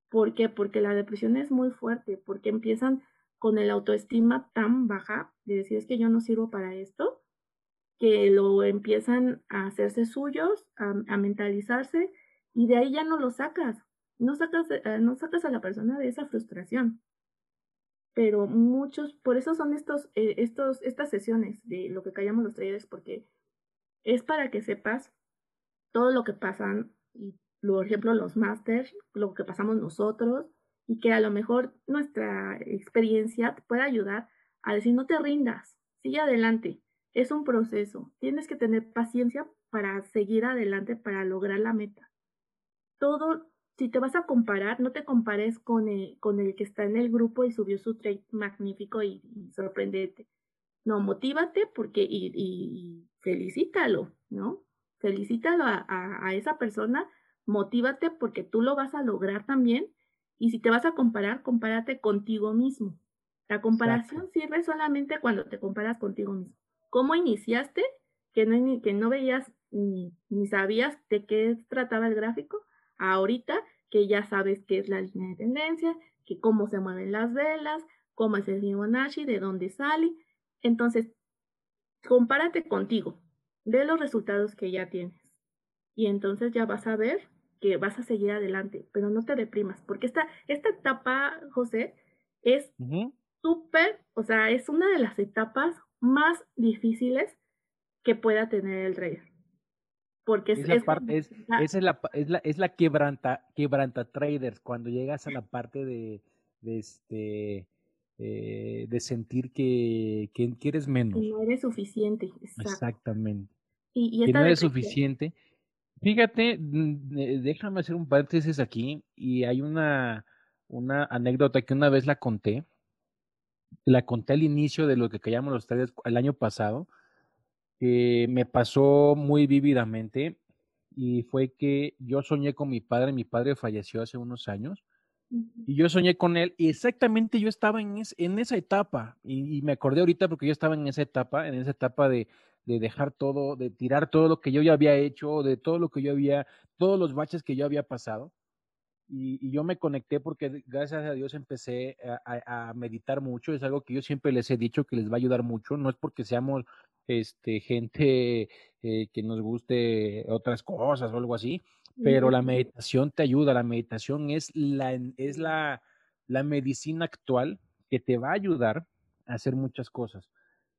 ¿Por qué? Porque la depresión es muy fuerte, porque empiezan con el autoestima tan baja de decir es que yo no sirvo para esto, que lo empiezan a hacerse suyos, a, a mentalizarse y de ahí ya no lo sacas no sacas, eh, no sacas a la persona de esa frustración. Pero muchos, por eso son estos, eh, estos, estas sesiones de lo que callamos los traders, porque es para que sepas todo lo que pasan, y por ejemplo los masters, lo que pasamos nosotros, y que a lo mejor nuestra experiencia te pueda ayudar a decir no te rindas, sigue adelante, es un proceso, tienes que tener paciencia para seguir adelante, para lograr la meta. Todo, si te vas a comparar, no te compares con el, con el que está en el grupo y subió su trade magnífico y, sorprendente. No, motívate porque y, y, felicítalo, ¿no? Felicítalo a, a, esa persona, motívate porque tú lo vas a lograr también. Y si te vas a comparar, compárate contigo mismo. La comparación sirve solamente cuando te comparas contigo mismo. ¿Cómo iniciaste? Que no, que no veías ni, ni sabías de qué trataba el gráfico ahorita que ya sabes qué es la línea de tendencia, que cómo se mueven las velas, cómo es el Fibonacci, de dónde sale. Entonces, compárate contigo, ve los resultados que ya tienes. Y entonces ya vas a ver que vas a seguir adelante, pero no te deprimas, porque esta, esta etapa, José, es súper, o sea, es una de las etapas más difíciles que pueda tener el rey porque es, la parte, es, la, es, la, es la quebranta, quebranta traders, cuando llegas a la parte de, de este eh, de sentir que, que, eres menos. Que no eres suficiente. Exactamente. Y, que no eres suficiente. Fíjate, déjame hacer un paréntesis aquí, y hay una, una anécdota que una vez la conté. La conté al inicio de lo que callamos los traders el año pasado que me pasó muy vívidamente y fue que yo soñé con mi padre, mi padre falleció hace unos años y yo soñé con él y exactamente yo estaba en, en esa etapa y, me acordé ahorita porque yo estaba en esa etapa, en esa etapa de, de dejar todo, de tirar todo lo que yo ya había hecho, de todo lo que yo había, todos los baches que yo había pasado. Y, y, yo me conecté porque gracias a Dios empecé a, a, meditar mucho. Es algo que yo siempre les he dicho que les va a ayudar mucho. No es porque seamos este, gente eh, que nos guste otras cosas o algo así, pero la meditación te ayuda, la meditación es la, es la, la medicina actual que te va a ayudar a hacer muchas cosas.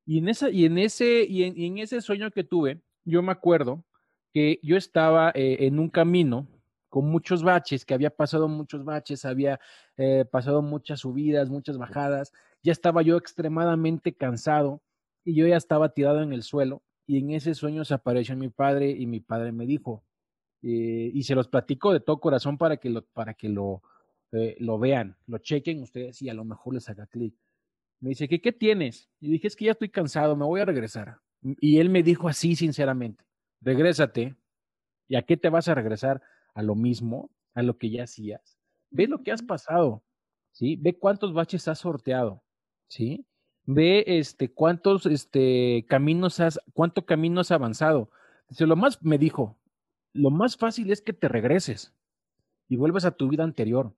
Y en, esa, y en, ese, y en, ese sueño que tuve, yo me acuerdo que yo estaba eh, en un camino con muchos baches, que había pasado muchos baches, había eh, pasado muchas subidas, muchas bajadas, ya estaba yo extremadamente cansado y yo ya estaba tirado en el suelo y en ese sueño se apareció mi padre y mi padre me dijo, eh, y se los platico de todo corazón para que lo, para que lo, eh, lo vean, lo chequen ustedes y a lo mejor les haga clic. Me dice, ¿qué, ¿qué tienes? Y dije, es que ya estoy cansado, me voy a regresar. Y él me dijo así, sinceramente, regrésate. ¿Y a qué te vas a regresar? a lo mismo, a lo que ya hacías. Ve lo que has pasado, ¿sí? Ve cuántos baches has sorteado, ¿sí? Ve este, cuántos este, caminos has, cuánto camino has avanzado. Dice, lo más, me dijo, lo más fácil es que te regreses y vuelvas a tu vida anterior.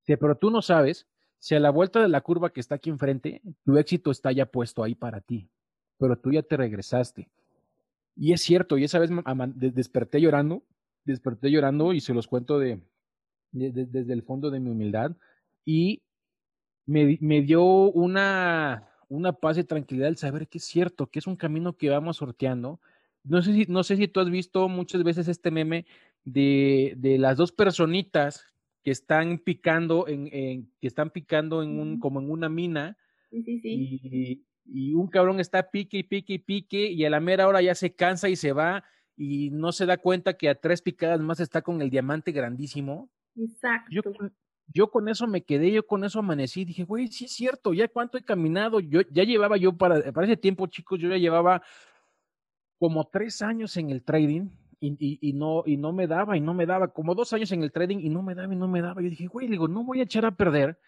Dice, pero tú no sabes si a la vuelta de la curva que está aquí enfrente, tu éxito está ya puesto ahí para ti, pero tú ya te regresaste. Y es cierto, y esa vez desperté llorando desperté llorando y se los cuento de, desde el fondo de mi humildad y me, me dio una, una paz y tranquilidad el saber que es cierto, que es un camino que vamos sorteando. No sé si, no sé si tú has visto muchas veces este meme de, de las dos personitas que están picando en, que están picando en un, como en una mina. Sí, sí, Y, y, un cabrón está pique y pique y pique y a la mera hora ya se cansa y se va y no se da cuenta que a tres picadas más está con el diamante grandísimo. Exacto. Yo, con eso me quedé, yo con eso amanecí, dije, güey, sí es cierto, ya cuánto he caminado, yo ya llevaba yo para, para ese tiempo, chicos, yo ya llevaba como tres años en el trading y, y, no, y no me daba, y no me daba, como dos años en el trading y no me daba, y no me daba. Yo dije, güey, digo, no voy a echar a perder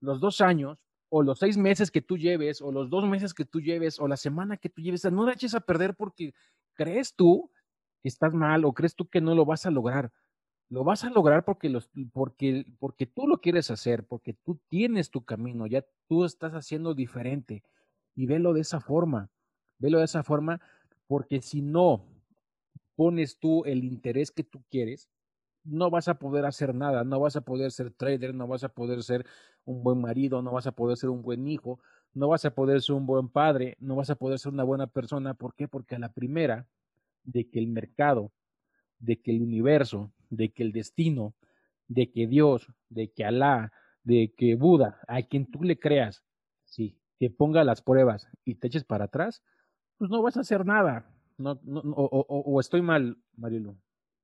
los dos años, o los seis meses que tú lleves, o los dos meses que tú lleves, o la semana que tú lleves, no la eches a perder porque crees tú que estás mal o crees tú que no lo vas a lograr. Lo vas a lograr porque, los, porque, porque tú lo quieres hacer, porque tú tienes tu camino, ya tú estás haciendo diferente. Y velo de esa forma, velo de esa forma, porque si no pones tú el interés que tú quieres, no vas a poder hacer nada, no vas a poder ser trader, no vas a poder ser un buen marido, no vas a poder ser un buen hijo, no vas a poder ser un buen padre, no vas a poder ser una buena persona. ¿Por qué? Porque a la primera de que el mercado, de que el universo, de que el destino, de que Dios, de que Alá, de que Buda, a quien tú le creas, sí, que ponga las pruebas y te eches para atrás, pues no vas a hacer nada. No, no, o, estoy mal, Marilu.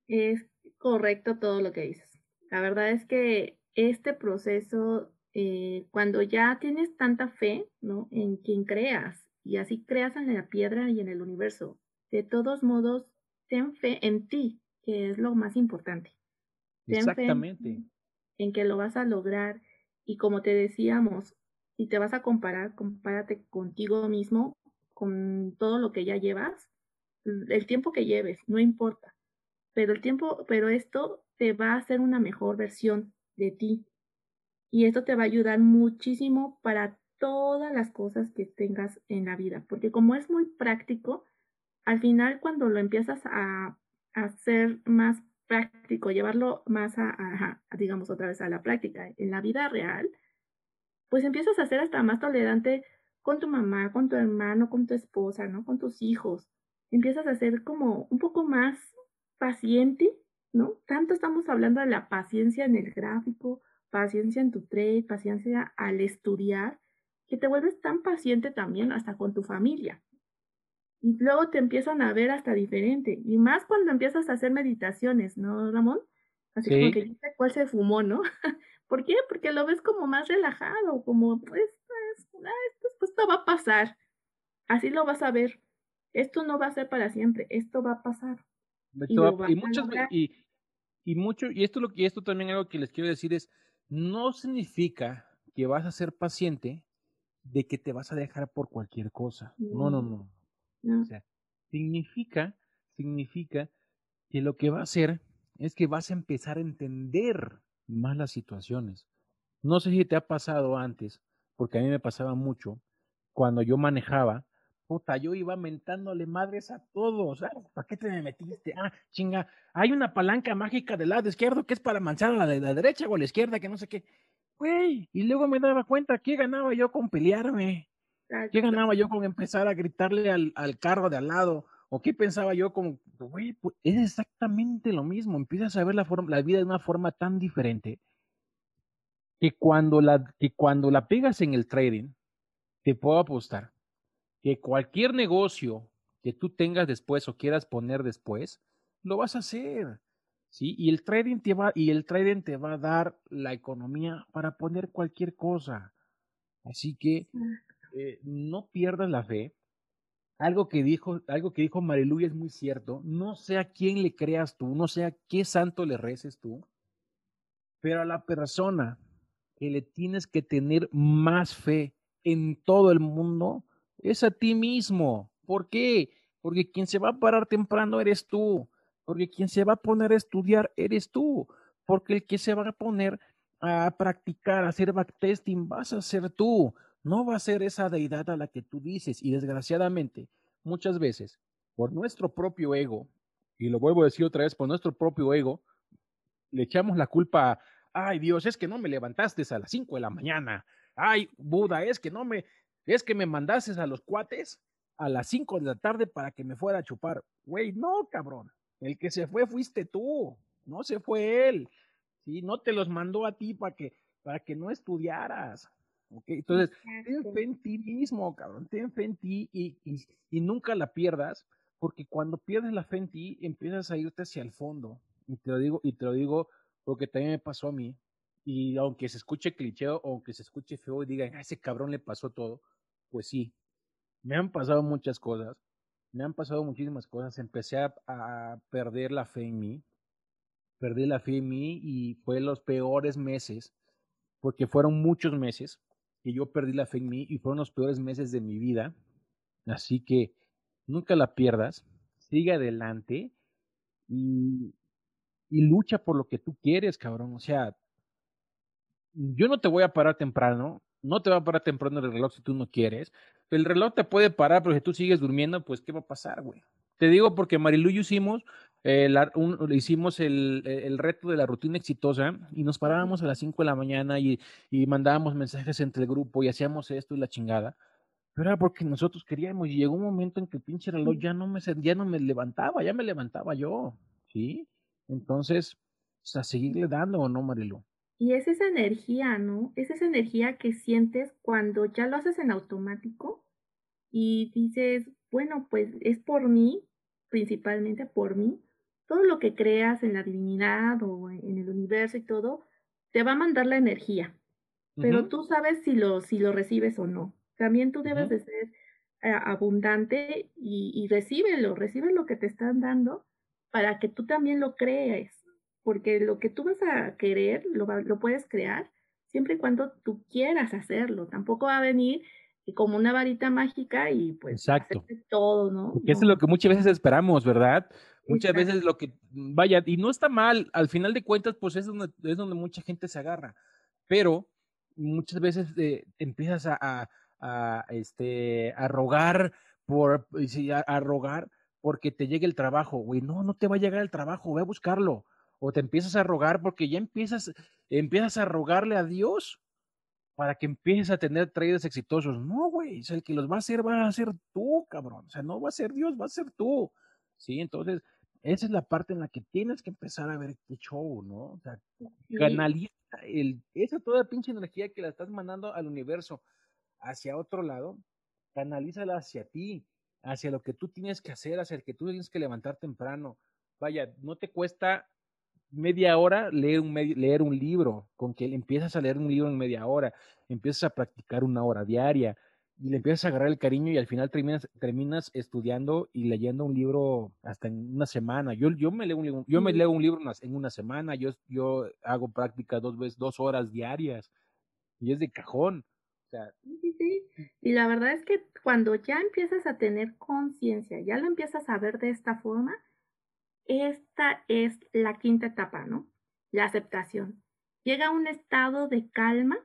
Es correcto todo lo que dices. La verdad es que este proceso, eh, cuando ya tienes tanta fe, ¿no? En quien creas, y así creas en la piedra y en el universo, de todos modos, ten fe en ti, que es lo más importante. Exactamente. En, que lo vas a lograr y como te decíamos, si te vas a comparar, compárate contigo mismo, con todo lo que ya llevas, el tiempo que lleves, no importa. Pero el tiempo, pero esto te va a hacer una mejor versión de ti. Y esto te va a ayudar muchísimo para todas las cosas que tengas en la vida, porque como es muy práctico, al final cuando lo empiezas a, hacer más práctico, llevarlo más a, digamos, otra vez a la práctica en la vida real, pues empiezas a ser hasta más tolerante con tu mamá, con tu hermano, con tu esposa, ¿no? Con tus hijos. Empiezas a ser como un poco más paciente, ¿no? Tanto estamos hablando de la paciencia en el gráfico, paciencia en tu trade, paciencia al estudiar, que te vuelves tan paciente también hasta con tu familia. Y luego te empiezan a ver hasta diferente. Y más cuando empiezas a hacer meditaciones, ¿no, Ramón? Así como que dice cuál se fumó, ¿no? ¿Por qué? Porque lo ves como más relajado, como pues, pues, esto, pues, esto va a pasar. Así lo vas a ver. Esto no va a ser para siempre, esto va a pasar. Y, y, y, mucho, y esto lo que esto también algo que les quiero decir es, no significa que vas a ser paciente de que te vas a dejar por cualquier cosa. no, no. no. O sea, significa, significa que lo que va a hacer es que vas a empezar a entender más las situaciones. No sé si te ha pasado antes, porque a mí me pasaba mucho cuando yo manejaba puta, yo iba mentándole madres a todos. ¿Para qué te me metiste? Ah, chinga, hay una palanca mágica del lado izquierdo que es para manchar a la de la derecha o a la izquierda, que no sé qué. Güey, y luego me daba cuenta que ganaba yo con pelearme. ¿Qué ganaba yo con empezar a gritarle al, al carro de al lado? ¿O qué pensaba yo como, güey, pues es exactamente lo mismo, empiezas a ver la, forma, la vida de una forma tan diferente que cuando, la, que cuando la pegas en el trading, te puedo apostar que cualquier negocio que tú tengas después o quieras poner después, lo vas a hacer. ¿sí? Y el trading te va, y el trading te va a dar la economía para poner cualquier cosa. Así que eh, no pierdas la fe, algo que dijo, algo que dijo es muy cierto. No sé a quién le creas tú, no sé a qué santo le reces tú, pero a la persona que le tienes que tener más fe en todo el mundo es a ti mismo. ¿Por qué? Porque quien se va a parar temprano eres tú. Porque quien se va a poner a estudiar eres tú. Porque el que se va a poner a practicar, a hacer backtesting, vas a ser tú no va a ser esa deidad a la que tú dices. Y desgraciadamente, muchas veces, por nuestro propio ego, y lo vuelvo a decir otra vez, por nuestro propio ego, le echamos la culpa a, ay Dios, es que no me levantaste a las 5 de la mañana. Ay, Buda, es que no me, es que me mandaste a los cuates a las 5 de la tarde para que me fuera a chupar. Güey, no, cabrón. El que se fue fuiste tú, no se fue él. Sí, no te los mandó a ti para que, para que no estudiaras. Entonces, ten fe en ti mismo, cabrón, ten fe en ti y, y, nunca la pierdas, porque cuando pierdes la fe en ti, empiezas a irte hacia el fondo. Y te lo digo, y te lo digo porque también me pasó a mí. Y aunque se escuche cliché o aunque se escuche feo y digan, a ese cabrón le pasó todo, pues sí, me han pasado muchas cosas, me han pasado muchísimas cosas. Empecé a, a perder la fe en mí, perdí la fe en mí y fue los peores meses, porque fueron muchos meses que yo perdí la fe en mí y fueron los peores meses de mi vida. Así que nunca la pierdas, sigue adelante y, lucha por lo que tú quieres, cabrón. O sea, yo no te voy a parar temprano, no te va a parar temprano el reloj si tú no quieres. El reloj te puede parar, pero si tú sigues durmiendo, pues ¿qué va a pasar, güey? Te digo porque Marilu y yo hicimos, eh, hicimos el, el, reto de la rutina exitosa y nos parábamos a las 5 de la mañana y, y, mandábamos mensajes entre el grupo y hacíamos esto y la chingada. Pero era porque nosotros queríamos y llegó un momento en que el pinche reloj ya no me, ya no me levantaba, ya me levantaba yo, ¿sí? Entonces, pues, a seguirle dando o no, Marilu. Y es esa energía, ¿no? Es esa energía que sientes cuando ya lo haces en automático y dices, bueno, pues es por mí, principalmente por mí, todo lo que creas en la divinidad o en el universo y todo, te va a mandar la energía, pero tú sabes si lo, si lo recibes o no. También tú debes de ser eh, abundante y, y recíbelo, recibe lo que te están dando para que tú también lo crees, porque lo que tú vas a querer lo, lo puedes crear siempre y cuando tú quieras hacerlo. Tampoco va a venir como una varita mágica y pues Exacto. todo, ¿no? Porque eso es lo que muchas veces esperamos, ¿verdad? Muchas veces lo que, vaya, y no está mal, al final de cuentas, pues es donde, es donde mucha gente se agarra, pero muchas veces eh, empiezas a, a, este, a rogar por, a, a rogar porque te llegue el trabajo, güey, no, no te va a llegar el trabajo, ve a buscarlo, o te empiezas a rogar porque ya empiezas, empiezas a rogarle a Dios para que empieces a tener traders exitosos. No, güey, o el que los va a hacer va a ser tú, cabrón. O sea, no va a ser Dios, va a ser tú. Sí, entonces, esa es la parte en la que tienes que empezar a ver qué show, ¿no? O sea, canaliza el, esa toda pinche energía que la estás mandando al universo hacia otro lado, canalízala hacia ti, hacia lo que tú tienes que hacer, hacia el que tú tienes que levantar temprano. Vaya, no te cuesta media hora leer un, leer un libro, con que empiezas a leer un libro en media hora, empiezas a practicar una hora diaria y le empiezas a agarrar el cariño y al final terminas, terminas estudiando y leyendo un libro hasta en una semana. Yo, yo, me, leo un, yo me leo un libro en una semana, yo, yo hago práctica dos veces, dos horas diarias y es de cajón. O sea, sí, sí. Y la verdad es que cuando ya empiezas a tener conciencia, ya lo empiezas a ver de esta forma, esta es la quinta etapa, ¿no? La aceptación. Llega a un estado de calma,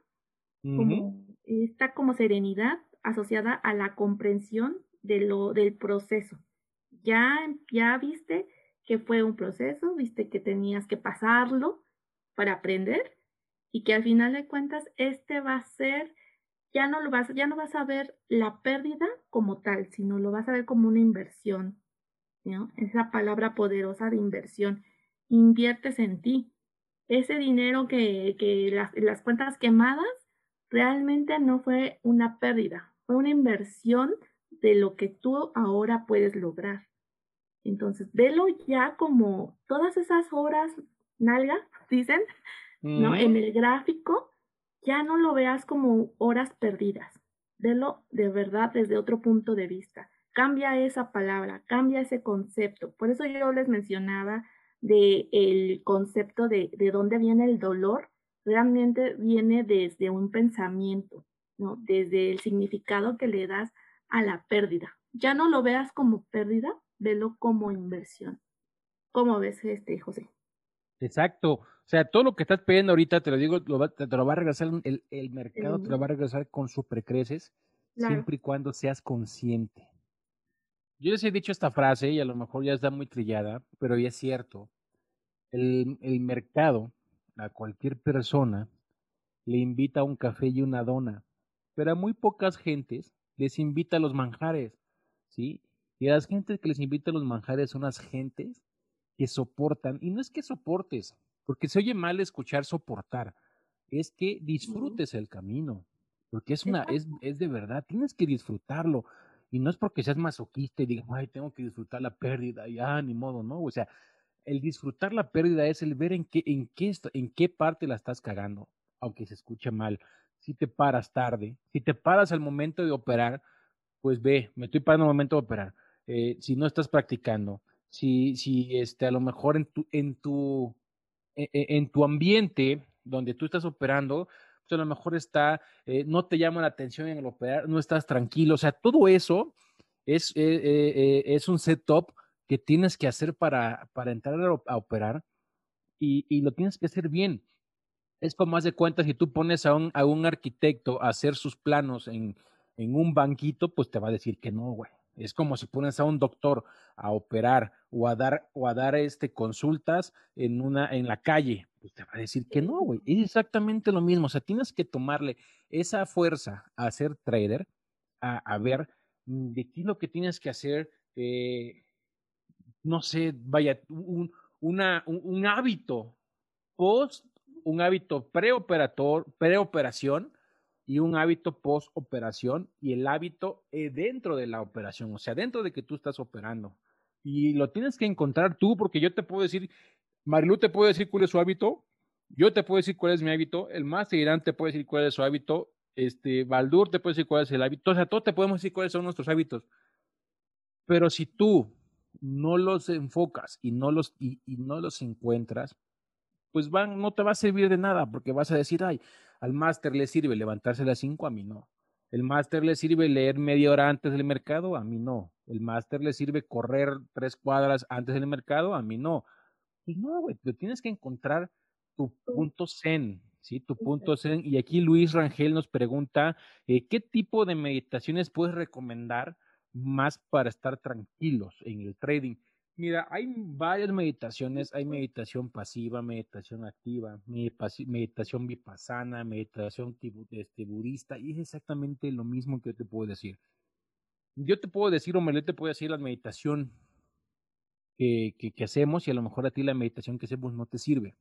como, está como serenidad asociada a la comprensión de lo, del proceso. Ya, ya viste que fue un proceso, viste que tenías que pasarlo para aprender y que al final de cuentas este va a ser, ya no lo vas, ya no vas a ver la pérdida como tal, sino lo vas a ver como una inversión. Esa palabra poderosa de inversión. Inviertes en ti. Ese dinero que, que las, las cuentas quemadas realmente no fue una pérdida, una inversión de lo que tú ahora puedes lograr. Entonces, velo ya como todas esas horas nalga, dicen, ¿no? En el gráfico, ya no lo veas como horas perdidas. Velo de verdad desde otro punto de vista. Cambia esa palabra, cambia ese concepto. Por eso yo les mencionaba de el concepto de, de dónde viene el dolor. Realmente viene desde un pensamiento, ¿no? Desde el significado que le das a la pérdida. Ya no lo veas como pérdida, velo como inversión. ¿Cómo ves este, José? Exacto. O sea, todo lo que estás pidiendo ahorita, te lo digo, te, lo va a regresar el, el mercado, te lo va a regresar con supercreces, siempre y cuando seas consciente. Yo les he dicho esta frase y a lo mejor ya está muy trillada, pero ya es cierto. El, el mercado, a cualquier persona, le invita a un café y una dona, pero a muy pocas gentes les invita a los manjares, ¿sí? Y a las gentes que les invita a los manjares son las gentes que soportan, y no es que soportes, porque se oye mal escuchar soportar, es que disfrutes el camino, porque es una, es, es de verdad, tienes que disfrutarlo, y no es porque seas masoquista y digas, ay, tengo que disfrutar la pérdida, ya, ni modo, ¿no? O sea, el disfrutar la pérdida es el ver en qué, en qué, en qué parte la estás cagando, aunque se escuche mal, si te paras tarde, si te paras al momento de operar, pues ve, me estoy parando al momento de operar. Eh, si no estás practicando, si, si este, a lo mejor en tu, en tu, e, e, en, tu ambiente donde tú estás operando, pues a lo mejor está, eh, no te llama la atención en el operar, no estás tranquilo, o sea, todo eso es, eh, es un setup que tienes que hacer para, para entrar a, operar y, y, lo tienes que hacer bien es como más de cuenta, si tú pones a un, a un arquitecto a hacer sus planos en, en un banquito, pues te va a decir que no, güey. Es como si pones a un doctor a operar o a dar, o a dar este, consultas en, una, en la calle, pues te va a decir que no, güey. Es exactamente lo mismo. O sea, tienes que tomarle esa fuerza a ser trader, a, a ver mm, de qué es lo que tienes que hacer, eh, no sé, vaya, un, una, un, un hábito post un hábito preoperación y un hábito postoperación y el hábito eh, dentro de la operación, o sea, dentro de que tú estás operando. Y lo tienes que encontrar tú, porque yo te puedo decir, Marilu te puede decir cuál es su hábito, yo te puedo decir cuál es mi hábito, el Master Irán te puede decir cuál es su hábito, este, Baldur te puede decir cuál es el hábito, o sea, todos te podemos decir cuáles son nuestros hábitos. Pero si tú no los enfocas y no los, y no los encuentras, pues van, no te va a servir de nada porque vas a decir, ay, al máster le sirve levantarse a las 5, a mí no. El máster le sirve leer media hora antes del mercado, a mí no. El máster le sirve correr tres cuadras antes del mercado, a mí no. Pues no, güey, tú tienes que encontrar tu punto zen, ¿sí? Tu punto zen. Y aquí Luis Rangel nos pregunta, eh, ¿qué tipo de meditaciones puedes recomendar más para estar tranquilos en el trading? Mira, hay varias meditaciones, hay meditación pasiva, meditación activa, meditación vipassana, meditación este, budista, y es exactamente lo mismo que yo te puedo decir. Yo te puedo decir, o me te puedo decir la meditación que, que, hacemos, y a lo mejor a ti la meditación que hacemos no te sirve,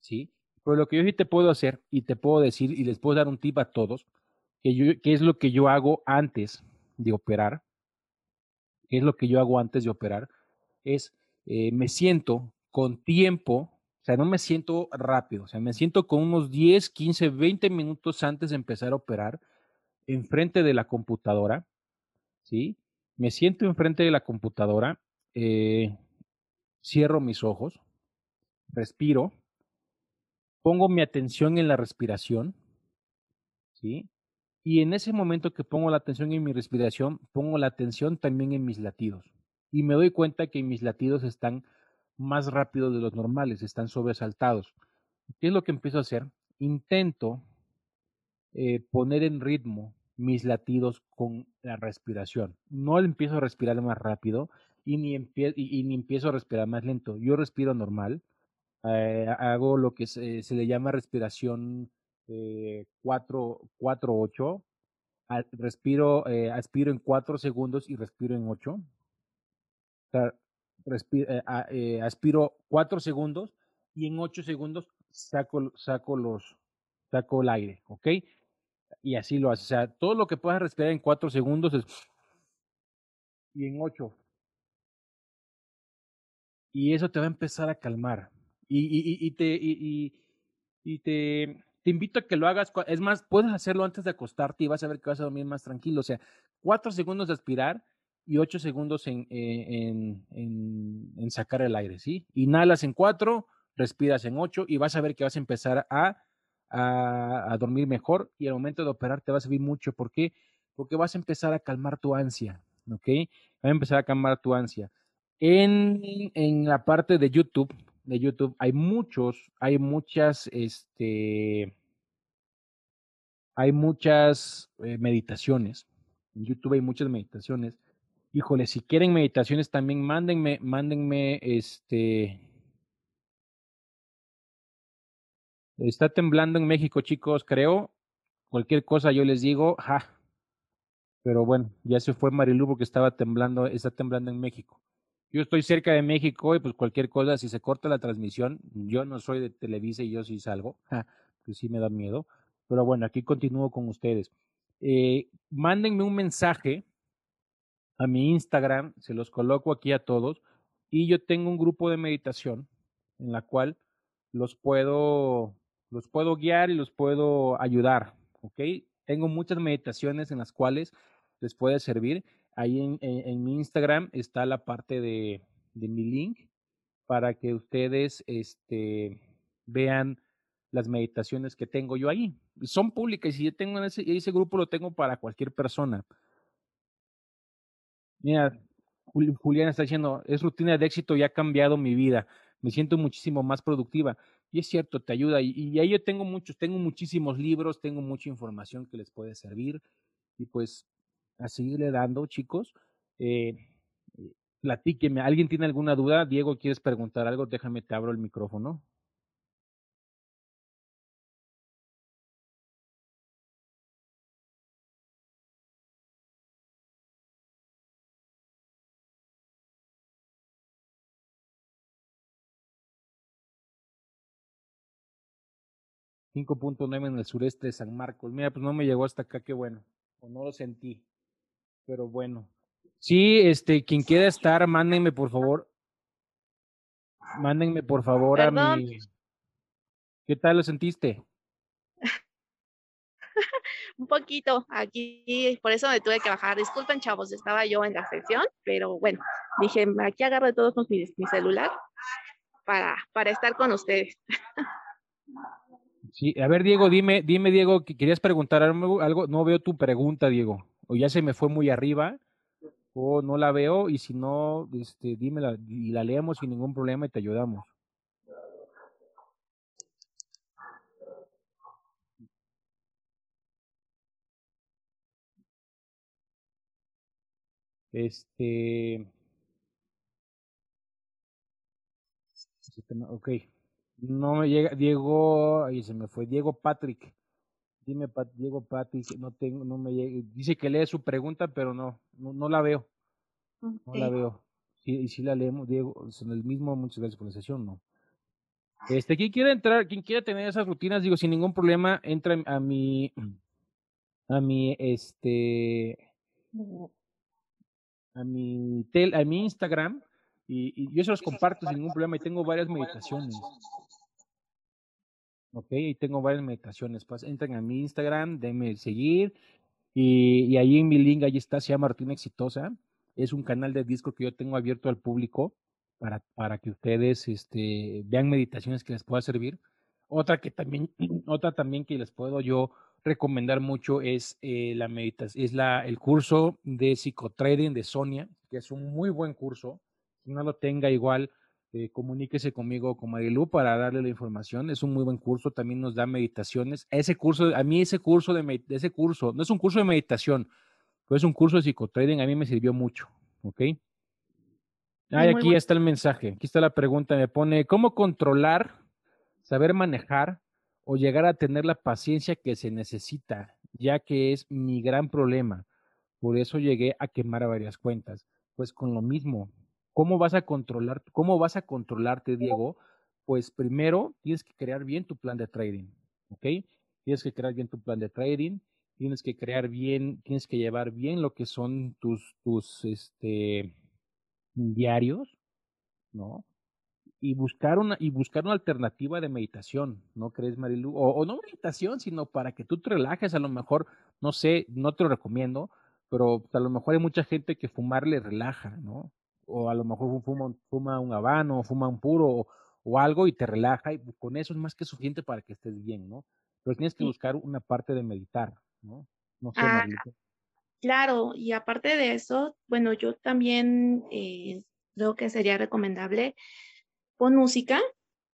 ¿sí? Pero lo que yo sí te puedo hacer, y te puedo decir, y les puedo dar un tip a todos, que, yo, que es lo que yo hago antes de operar, que es lo que yo hago antes de operar, es eh, me siento con tiempo, o sea, no me siento rápido, o sea, me siento con unos 10, 15, 20 minutos antes de empezar a operar enfrente de la computadora, ¿sí? Me siento enfrente de la computadora, eh, cierro mis ojos, respiro, pongo mi atención en la respiración, ¿sí? Y en ese momento que pongo la atención en mi respiración, pongo la atención también en mis latidos y me doy cuenta que mis latidos están más rápidos de los normales, están sobresaltados. ¿Qué es lo que empiezo a hacer? Intento eh, poner en ritmo mis latidos con la respiración. No empiezo a respirar más rápido y ni, empiezo a respirar más lento. Yo respiro normal. Eh, hago lo que se, le llama respiración 4-8. Eh, respiro, eh, aspiro en 4 segundos y respiro en 8. Aspiro 4 segundos y en 8 segundos saco, saco, los, saco el aire, ¿ok? y así lo hace. O sea, todo lo que puedas respirar en cuatro segundos es y en ocho. Y eso te va a empezar a calmar. Y, y, y te, y, y, te, te invito a que lo hagas. Es más, puedes hacerlo antes de acostarte y vas a ver que vas a dormir más tranquilo. O sea, cuatro segundos de aspirar y ocho segundos en, eh, en, en, en sacar el aire, ¿sí? Inhalas en cuatro, respiras en ocho y vas a ver que vas a empezar a a, dormir mejor y al momento de operar te va a servir mucho. ¿Por qué? Porque vas a empezar a calmar tu ansia, ¿ok? Va a empezar a calmar tu ansia. En, en la parte de YouTube, de YouTube hay muchos, hay muchas, este, hay muchas eh, meditaciones. En YouTube hay muchas meditaciones. Híjole, si quieren meditaciones también mándenme, mándenme, este, Está temblando en México, chicos, creo. Cualquier cosa yo les digo, ja. Pero bueno, ya se fue Marilu porque estaba temblando, está temblando en México. Yo estoy cerca de México y pues cualquier cosa, si se corta la transmisión, yo no soy de Televisa y yo sí salgo, ja, pues sí me da miedo. Pero bueno, aquí continúo con ustedes. Eh, mándenme un mensaje a mi Instagram, se los coloco aquí a todos, y yo tengo un grupo de meditación en la cual los puedo los puedo guiar y los puedo ayudar, ¿ok? Tengo muchas meditaciones en las cuales les puede servir. Ahí en, mi Instagram está la parte de, mi link para que ustedes este, vean las meditaciones que tengo yo ahí. Son públicas y yo tengo ese grupo lo tengo para cualquier persona. Mira, Juliana está diciendo, es rutina de éxito y ha cambiado mi vida. Me siento muchísimo más productiva. Y es cierto, te ayuda. Y, ahí yo tengo muchos, tengo muchísimos libros, tengo mucha información que les puede servir. Y pues a seguirle dando, chicos. Eh, platíqueme. ¿Alguien tiene alguna duda? Diego, ¿quieres preguntar algo? Déjame, te abro el micrófono. Nueve en el sureste de San Marcos. Mira, pues no me llegó hasta acá, qué bueno. O no lo sentí. Pero bueno. Sí, este, quien quiera estar, mándenme por favor. Mándenme por favor a mi. ¿Qué tal lo sentiste? Un poquito aquí, por eso me tuve que bajar. Disculpen, chavos, estaba yo en la sesión, pero bueno, dije, aquí agarro de todos mi, mi celular para, para estar con ustedes. Sí, a ver, Diego, dime, dime, Diego, que querías preguntar algo. No veo tu pregunta, Diego. O ya se me fue muy arriba, o no la veo, y si no, este, dímela y la leemos sin ningún problema y te ayudamos. Este. Ok. No me llega, Diego, ahí se me fue, Diego Patrick. Dime, Diego Patrick, no tengo, no me llega. Dice que lee su pregunta, pero no, no, la veo. No la veo. Sí, y si la leemos, Diego, en el mismo, muchas gracias por la sesión, no. Este, quien quiera entrar, quien quiera tener esas rutinas, digo, sin ningún problema, entra a mi, a mi, este, a mi, tel, a mi Instagram, y, y, yo se los comparto sin ningún problema y tengo varias meditaciones. Ok, y tengo varias meditaciones. Pues entren a mi Instagram, denme seguir. Y, y, ahí en mi link, ahí está, se llama Martín Exitosa. Es un canal de disco que yo tengo abierto al público para, para que ustedes este, vean meditaciones que les pueda servir. Otra que también, otra también que les puedo yo recomendar mucho es eh, la meditación, es la, el curso de psicotrading de Sonia, que es un muy buen curso. Si no lo tenga igual, eh, comuníquese conmigo con Marilu para darle la información. Es un muy buen curso, también nos da meditaciones. Ese curso, a mí ese curso de ese curso, no es un curso de meditación, pero es un curso de psicotrading, a mí me sirvió mucho, ¿ok? Aquí está el mensaje, aquí está la pregunta, me pone, ¿cómo controlar, saber manejar o llegar a tener la paciencia que se necesita, ya que es mi gran problema? Por eso llegué a quemar varias cuentas. Pues con lo mismo, ¿cómo vas a controlar, cómo vas a controlarte, Diego? Pues primero tienes que crear bien tu plan de trading, ¿ok? Tienes que crear bien tu plan de trading, tienes que crear bien, tienes que llevar bien lo que son tus, tus, este, diarios, ¿no? Y buscar una, y buscar una alternativa de meditación, ¿no crees, Marilu? O, no meditación, sino para que tú te relajes, a lo mejor, no sé, no te lo recomiendo, pero a lo mejor hay mucha gente que fumar le relaja, ¿no? O a lo mejor fuma, fuma un habano, fuma un puro o, algo y te relaja y con eso es más que suficiente para que estés bien, ¿no? Pero tienes que buscar una parte de meditar, ¿no? No sé, ah, Claro, y aparte de eso, bueno, yo también eh, creo que sería recomendable pon música,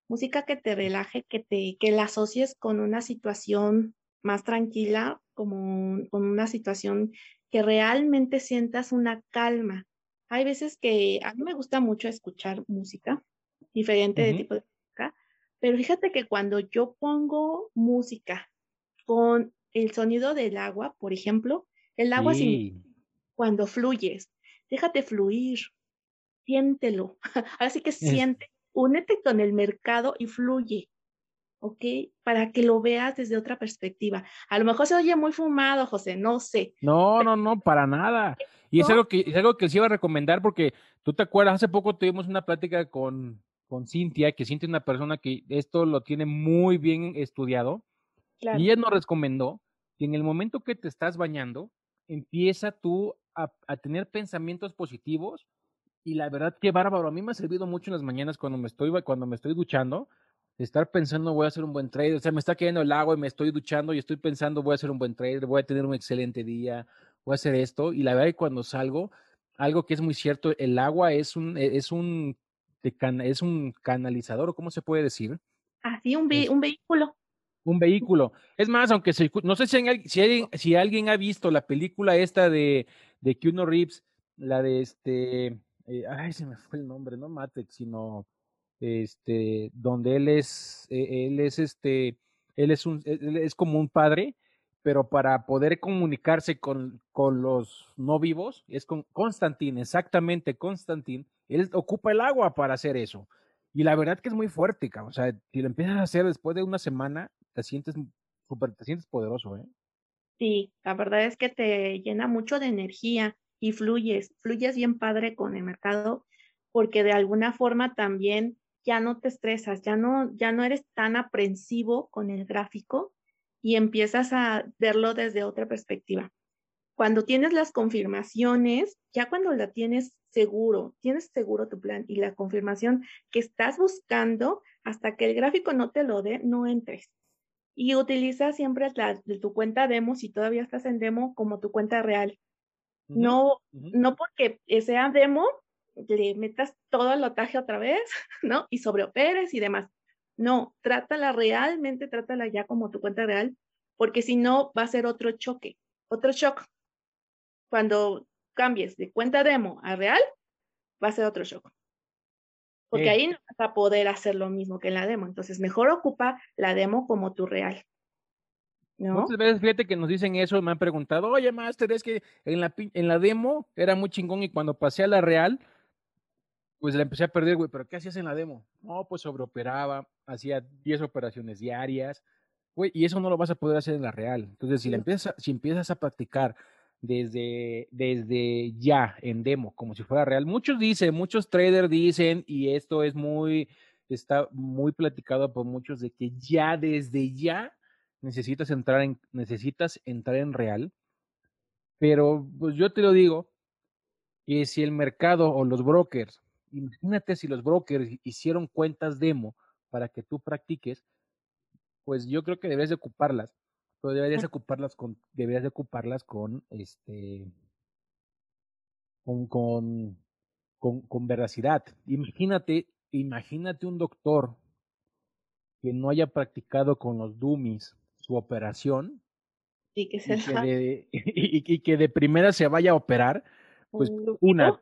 música que te relaje, que te que la asocies con una situación más tranquila, como con una situación que realmente sientas una calma. Hay veces que a mí me gusta mucho escuchar música, diferente de tipo de música, pero fíjate que cuando yo pongo música con el sonido del agua, por ejemplo, el agua cuando fluyes, déjate fluir, siéntelo. Así que siente, únete con el mercado y fluye. ¿Ok? Para que lo veas desde otra perspectiva. A lo mejor se oye muy fumado, José, no sé. No, no, no, para nada. Y es algo que es algo que les iba a recomendar porque tú te acuerdas, hace poco tuvimos una plática con, con Cintia, que Cintia es una persona que esto lo tiene muy bien estudiado. Y ella nos recomendó que en el momento que te estás bañando, empieza tú a, tener pensamientos positivos y la verdad que bárbaro, a mí me ha servido mucho en las mañanas cuando me estoy, cuando me estoy duchando, estar pensando voy a hacer un buen trader, o sea, me está cayendo el agua y me estoy duchando y estoy pensando voy a hacer un buen trader, voy a tener un excelente día, voy a hacer esto y la verdad que cuando salgo, algo que es muy cierto, el agua es un, e, es un, es un canalizador, ¿cómo se puede decir? Así, un, un vehículo un vehículo. Es más, aunque se, no sé si, si, alguien, si alguien ha visto la película esta de, de Keanu Reeves, la de este, eh, ay, se me fue el nombre, no Matrix, sino este, donde él es, e, él es este, él es un, él es como un padre, pero para poder comunicarse con, con los no vivos, es con Constantine, exactamente Constantine, él ocupa el agua para hacer eso. Y la verdad que es muy fuerte, o sea, si lo empiezas a hacer después de una semana, te sientes súper, te sientes poderoso, ¿eh? Sí, la verdad es que te llena mucho de energía y fluyes, fluyes bien padre con el mercado, porque de alguna forma también ya no te estresas, ya no, ya no eres tan aprensivo con el gráfico y empiezas a verlo desde otra perspectiva. Cuando tienes las confirmaciones, ya cuando la tienes seguro, tienes seguro tu plan y la confirmación que estás buscando, hasta que el gráfico no te lo dé, no entres. Y utiliza siempre la, tu cuenta demo, si todavía estás en demo, como tu cuenta real. No, no porque sea demo, le metas todo el lotaje otra vez, ¿no? Y sobreoperes y demás. No, trátala realmente, trátala ya como tu cuenta real, porque si no va a ser otro choque, otro shock. Cuando cambies de cuenta demo a real, va a ser otro shock. Porque ahí no vas a poder hacer lo mismo que en la demo. Entonces, mejor ocupa la demo como tu real. ¿No? Muchas veces, fíjate que nos dicen eso, me han preguntado, oye, Master, es que en la, en la demo era muy chingón y cuando pasé a la real, pues la empecé a perder, güey, pero ¿qué hacías en la demo? No, pues sobreoperaba, hacía 10 operaciones diarias, güey, y eso no lo vas a poder hacer en la real. Entonces, si, la empiezas, si empiezas a practicar desde, desde ya en demo, como si fuera real. Muchos dicen, muchos traders dicen, y esto es muy, está muy platicado por muchos, de que ya desde ya necesitas entrar en, necesitas entrar en real. Pero pues yo te lo digo, que si el mercado o los brokers, imagínate si los brokers hicieron cuentas demo para que tú practiques, pues yo creo que debes de ocuparlas pero deberías ocuparlas con, deberías de ocuparlas con este con, con, con, veracidad. Imagínate imagínate un doctor que no haya practicado con los dummies su operación y que, se y, que de, y, que de primera se vaya a operar, pues una,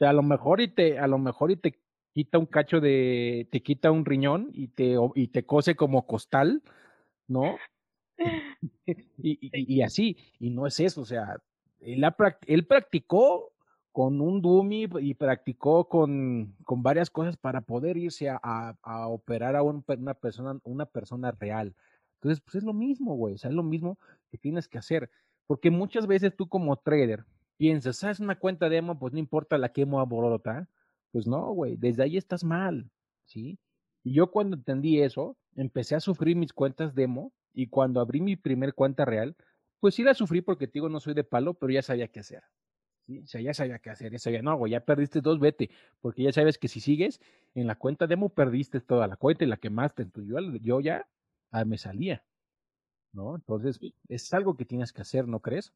a lo mejor y te, a lo mejor y te quita un cacho de, te quita un riñón y te, y te cose como costal, ¿no? y, y, así, y no es eso, o sea, él, él practicó con un dummy y practicó con, con varias cosas para poder irse a, a, operar a una, persona, una persona real. Entonces, pues es lo mismo, güey, o sea, es lo mismo que tienes que hacer, porque muchas veces tú como trader piensas, ¿sabes una cuenta de emo? Pues no importa la quemo a borota. Pues no, güey, desde ahí estás mal, ¿sí? Y yo cuando entendí eso, empecé a sufrir mis cuentas demo y cuando abrí mi primer cuenta real, pues sí la sufrí porque digo, no soy de palo, pero ya sabía qué hacer. O sea, ya sabía qué hacer, ya sabía, no, güey, ya perdiste dos, vete, porque ya sabes que si sigues en la cuenta demo perdiste toda la cuenta y la quemaste, entonces yo, yo ya ah, me salía, ¿no? Entonces, es algo que tienes que hacer, ¿no crees?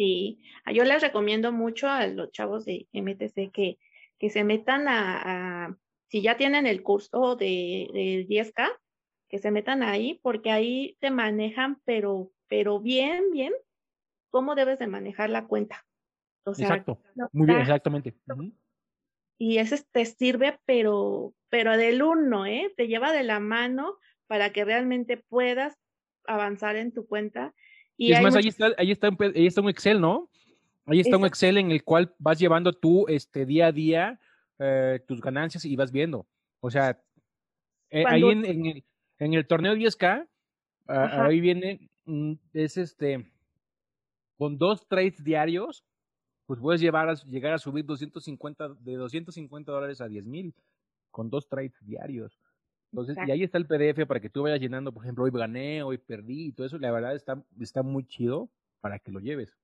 Sí, yo les recomiendo mucho a los chavos de MTC que, que se metan a, si ya tienen el curso de, de 10K, que se metan ahí, porque ahí te manejan, pero, pero bien, bien, cómo debes de manejar la cuenta Exacto, muy bien, exactamente. Y ese te sirve, pero, pero del uno, ¿eh? Te lleva de la mano para que realmente puedas avanzar en tu cuenta. Y es más, ahí, está, ahí, está un, ahí está un Excel, ¿no? Ahí está un Excel en el cual vas llevando tú este, día a día eh, tus ganancias y vas viendo. O sea, eh, ahí en, el, en, el, torneo 10K, ah, ahí viene, mm, es este, con dos trades diarios, pues puedes llevar a, llegar a subir 250, de 250 dólares a 10 mil con dos trades diarios. Entonces, y ahí está el PDF para que tú vayas llenando, por ejemplo, hoy gané, hoy perdí y todo eso. La verdad está, está muy chido para que lo lleves.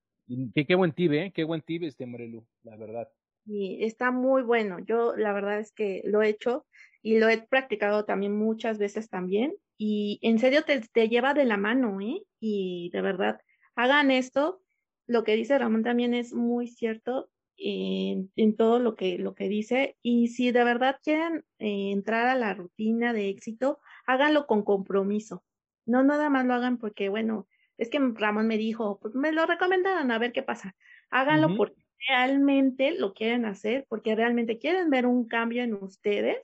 qué, qué buen tip, ¿eh? Qué buen tip este Morelu, la verdad. Y está muy bueno. Yo la verdad es que lo he hecho y lo he practicado también muchas veces también. Y en serio te, te lleva de la mano, ¿eh? Y de verdad, hagan esto lo que dice Ramón también es muy cierto en, todo lo que, lo que dice. Y si de verdad quieren eh, entrar a la rutina de éxito, háganlo con compromiso. No nada más lo hagan porque, bueno, es que Ramón me dijo, pues me lo recomendaron, a ver qué pasa. Háganlo porque realmente lo quieren hacer, porque realmente quieren ver un cambio en ustedes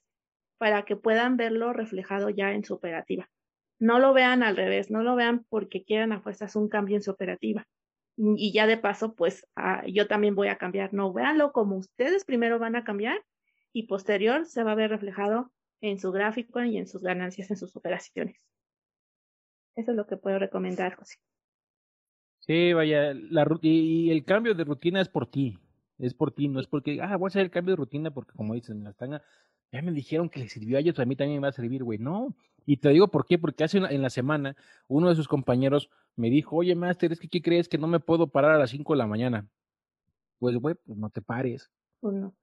para que puedan verlo reflejado ya en su operativa. No lo vean al revés, no lo vean porque quieran a fuerzas un cambio en su operativa y ya de paso, pues ah, yo también voy a cambiar. No, véanlo como ustedes primero van a cambiar y posterior se va a ver reflejado en su gráfico y en sus ganancias, en sus operaciones. Eso es lo que puedo recomendar, José. Sí, vaya, la, y el cambio de rutina es por ti, es por ti, no es porque, ah, voy a hacer el cambio de rutina porque como dicen, la están, ya me dijeron que les sirvió a ellos, a mí también me va a servir, güey, no, y te digo por qué, porque hace una, en la semana uno de sus compañeros me dijo, oye, Master, es que ¿qué crees que no me puedo parar a las 5 de la mañana? Pues, güey, pues no te pares. Pues no.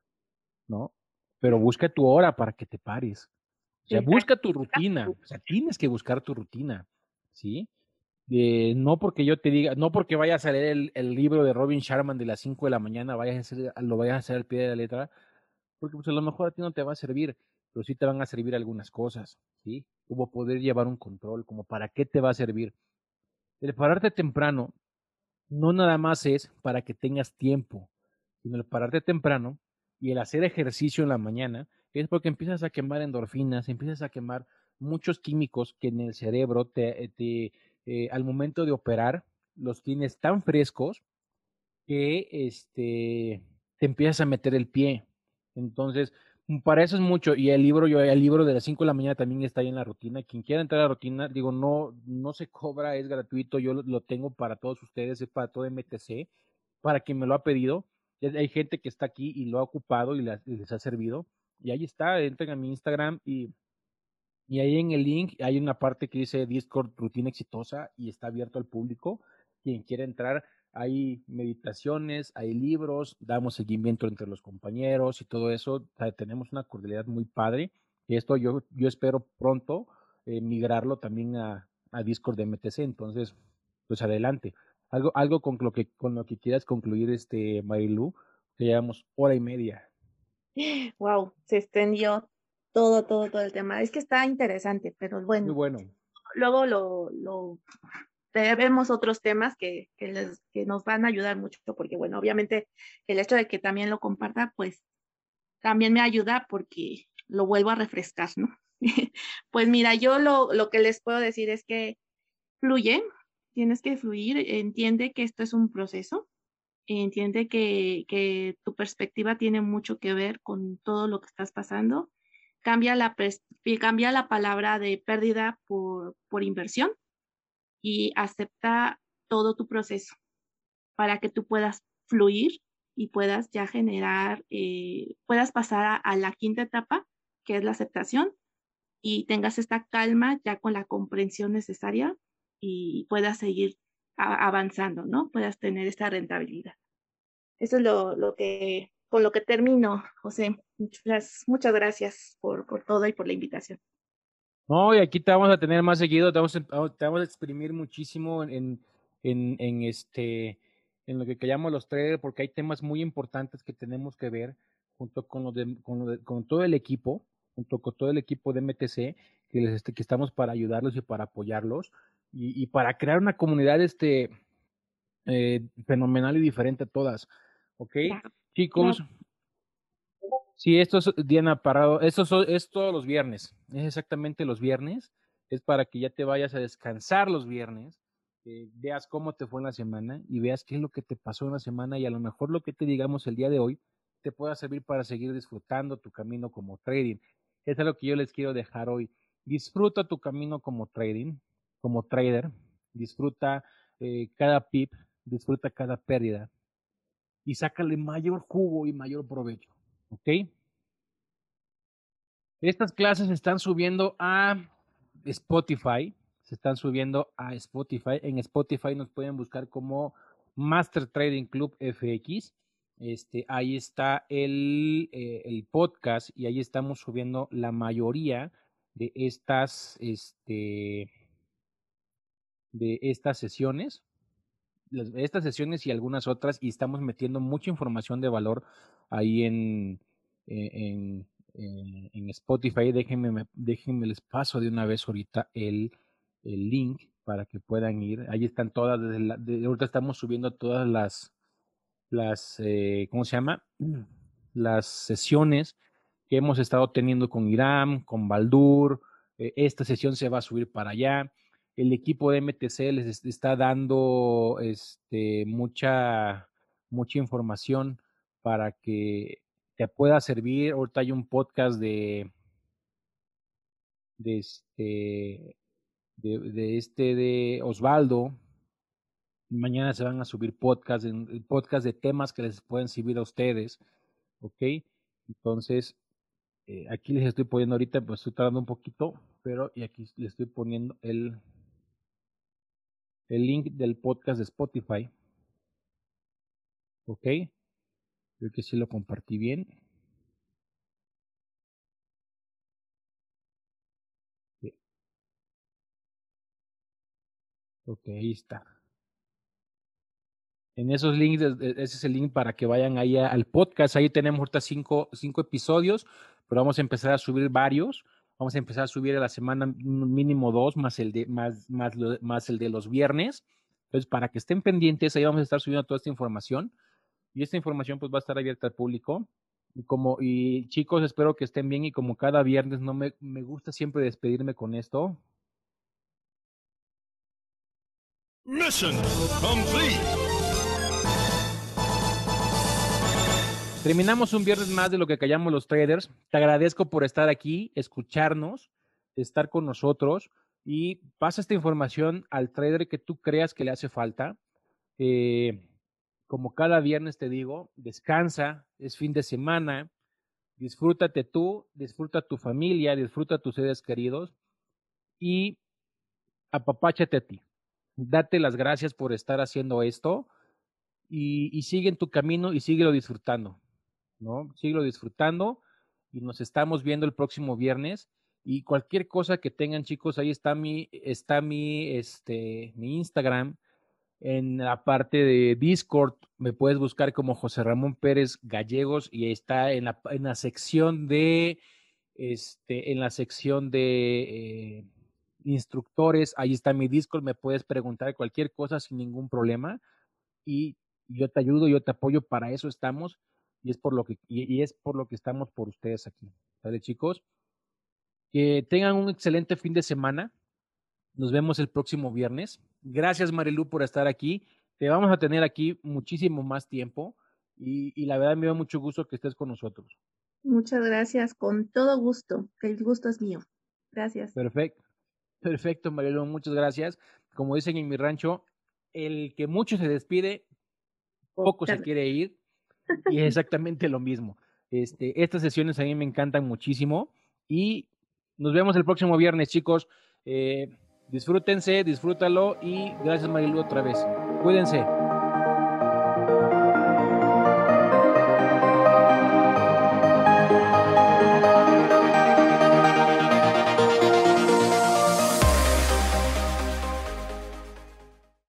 ¿No? Pero busca tu hora para que te pares. O sea, busca tu rutina. O sea, tienes que buscar tu rutina. ¿Sí? Eh, no porque yo te diga, no porque vayas a leer el, libro de Robin Sharman de las 5 de la mañana, vayas a hacer, lo vayas a hacer al pie de la letra, porque pues a lo mejor a ti no te va a servir, pero sí te van a servir algunas cosas, ¿sí? Como poder llevar un control, como para qué te va a servir. El pararte temprano no nada más es para que tengas tiempo, sino el pararte temprano y el hacer ejercicio en la mañana es porque empiezas a quemar endorfinas, empiezas a quemar muchos químicos que en el cerebro te, te eh, al momento de operar los tienes tan frescos que este, te empiezas a meter el pie. Entonces, para eso es mucho. Y el libro, yo, el libro de las 5 de la mañana también está ahí en la rutina. Quien quiera entrar a la rutina, digo, no, no se cobra, es gratuito. Yo lo, tengo para todos ustedes, es para todo MTC, para quien me lo ha pedido. Hay gente que está aquí y lo ha ocupado y les, ha servido. Y ahí está, entren a mi Instagram y, y ahí en el link hay una parte que dice Discord Rutina Exitosa y está abierto al público. Quien quiera entrar, hay meditaciones, hay libros, damos seguimiento entre los compañeros y todo eso. tenemos una cordialidad muy padre. Y esto yo, yo espero pronto eh, migrarlo también a, a, Discord de MTC. Entonces, pues adelante. Algo, algo con lo que con lo que quieras concluir, este Marilu, que llevamos hora y media. Wow, se extendió todo, todo, todo el tema. Es que está interesante, pero bueno. Muy bueno. Luego lo, lo vemos otros temas que, que, nos van a ayudar mucho, porque bueno, obviamente el hecho de que también lo comparta, pues también me ayuda porque lo vuelvo a refrescar, ¿no? pues mira, yo lo, lo que les puedo decir es que fluye, tienes que fluir, entiende que esto es un proceso, entiende que, que, tu perspectiva tiene mucho que ver con todo lo que estás pasando. Cambia la, cambia la palabra de pérdida por, por inversión y acepta todo tu proceso para que tú puedas fluir y puedas ya generar, eh, puedas pasar a, la quinta etapa, que es la aceptación, y tengas esta calma ya con la comprensión necesaria y puedas seguir avanzando, ¿no? Puedas tener esta rentabilidad. Eso es lo, lo que, con lo que termino, José. Muchas, muchas gracias por, por todo y por la invitación. No, y aquí te vamos a tener más seguido, te vamos a, te vamos a exprimir muchísimo en, en, en, este, en lo que llamamos los traders, porque hay temas muy importantes que tenemos que ver junto con, los de, con, lo de, con todo el equipo, junto con todo el equipo de MTC, que, les, que estamos para ayudarlos y para apoyarlos y, y para crear una comunidad este, eh, fenomenal y diferente a todas. ¿Ok? Chicos. Sí, esto es Diana Parado, esto es todos los viernes, es exactamente los viernes, es para que ya te vayas a descansar los viernes, que veas cómo te fue en la semana y veas qué es lo que te pasó en la semana y a lo mejor lo que te digamos el día de hoy te pueda servir para seguir disfrutando tu camino como trading. Eso es lo que yo les quiero dejar hoy. Disfruta tu camino como trading, como trader, disfruta eh, cada pip, disfruta cada pérdida y sácale mayor jugo y mayor provecho. ¿Ok? Estas clases se están subiendo a Spotify, se están subiendo a Spotify. En Spotify nos pueden buscar como Master Trading Club FX. Este, ahí está el, eh, el podcast y ahí estamos subiendo la mayoría de estas, este, de estas sesiones, estas sesiones y algunas otras, y estamos metiendo mucha información de valor ahí en, en, en, en Spotify. Déjenme, déjenme les paso de una vez ahorita el, el link para que puedan ir. Ahí están todas, desde la, de, ahorita estamos subiendo todas las, las, eh, ¿cómo se llama? Las sesiones que hemos estado teniendo con Irán, con Baldur. Eh, esta sesión se va a subir para allá el equipo de MTC les está dando este, mucha, mucha información para que te pueda servir. Ahorita hay un podcast de, de este, de, este de Osvaldo. Mañana se van a subir podcasts, podcast de temas que les pueden servir a ustedes. ¿Ok? Entonces, eh, aquí les estoy poniendo ahorita, pues estoy tardando un poquito, pero y aquí les estoy poniendo el, el link del podcast de Spotify. Ok. Creo que sí lo compartí bien. Sí. Ok, ahí está. En esos links, ese es el link para que vayan ahí al podcast. Ahí tenemos ahorita cinco, cinco episodios, pero vamos a empezar a subir varios. Vamos a empezar a subir a la semana mínimo dos, más el de, más, más, más el de los viernes. Entonces, para que estén pendientes, ahí vamos a estar subiendo toda esta información. Y esta información pues va a estar abierta al público. Y como, y chicos, espero que estén bien. Y como cada viernes, no me, me gusta siempre despedirme con esto. Mission complete. Terminamos un viernes más de lo que callamos los traders. Te agradezco por estar aquí, escucharnos, estar con nosotros y pasa esta información al trader que tú creas que le hace falta. Eh, como cada viernes te digo, descansa, es fin de semana, disfrútate tú, disfruta tu familia, disfruta tus seres queridos y apapáchate a ti. Date las gracias por estar haciendo esto y, y sigue en tu camino y síguelo disfrutando. ¿No? Sigo disfrutando y nos estamos viendo el próximo viernes. Y cualquier cosa que tengan, chicos, ahí está mi, está mi, este, mi Instagram. En la parte de Discord me puedes buscar como José Ramón Pérez Gallegos y está en la, en la sección de este, en la sección de eh, instructores, ahí está mi Discord, me puedes preguntar cualquier cosa sin ningún problema y yo te ayudo, yo te apoyo, para eso estamos y es por lo que, y, es por lo que estamos por ustedes aquí. ¿Vale, chicos? Que tengan un excelente fin de semana. Nos vemos el próximo viernes. Gracias, Marilu, por estar aquí. Te vamos a tener aquí muchísimo más tiempo y, y la verdad me da mucho gusto que estés con nosotros. Muchas gracias, con todo gusto. El gusto es mío. Gracias. Perfecto. Perfecto, Marilu, muchas gracias. Como dicen en mi rancho, el que mucho se despide, poco se quiere ir. Y exactamente lo mismo. Este, estas sesiones a mí me encantan muchísimo. Y nos vemos el próximo viernes, chicos. Eh, disfrútense, disfrútalo y gracias Marilu otra vez. Cuídense.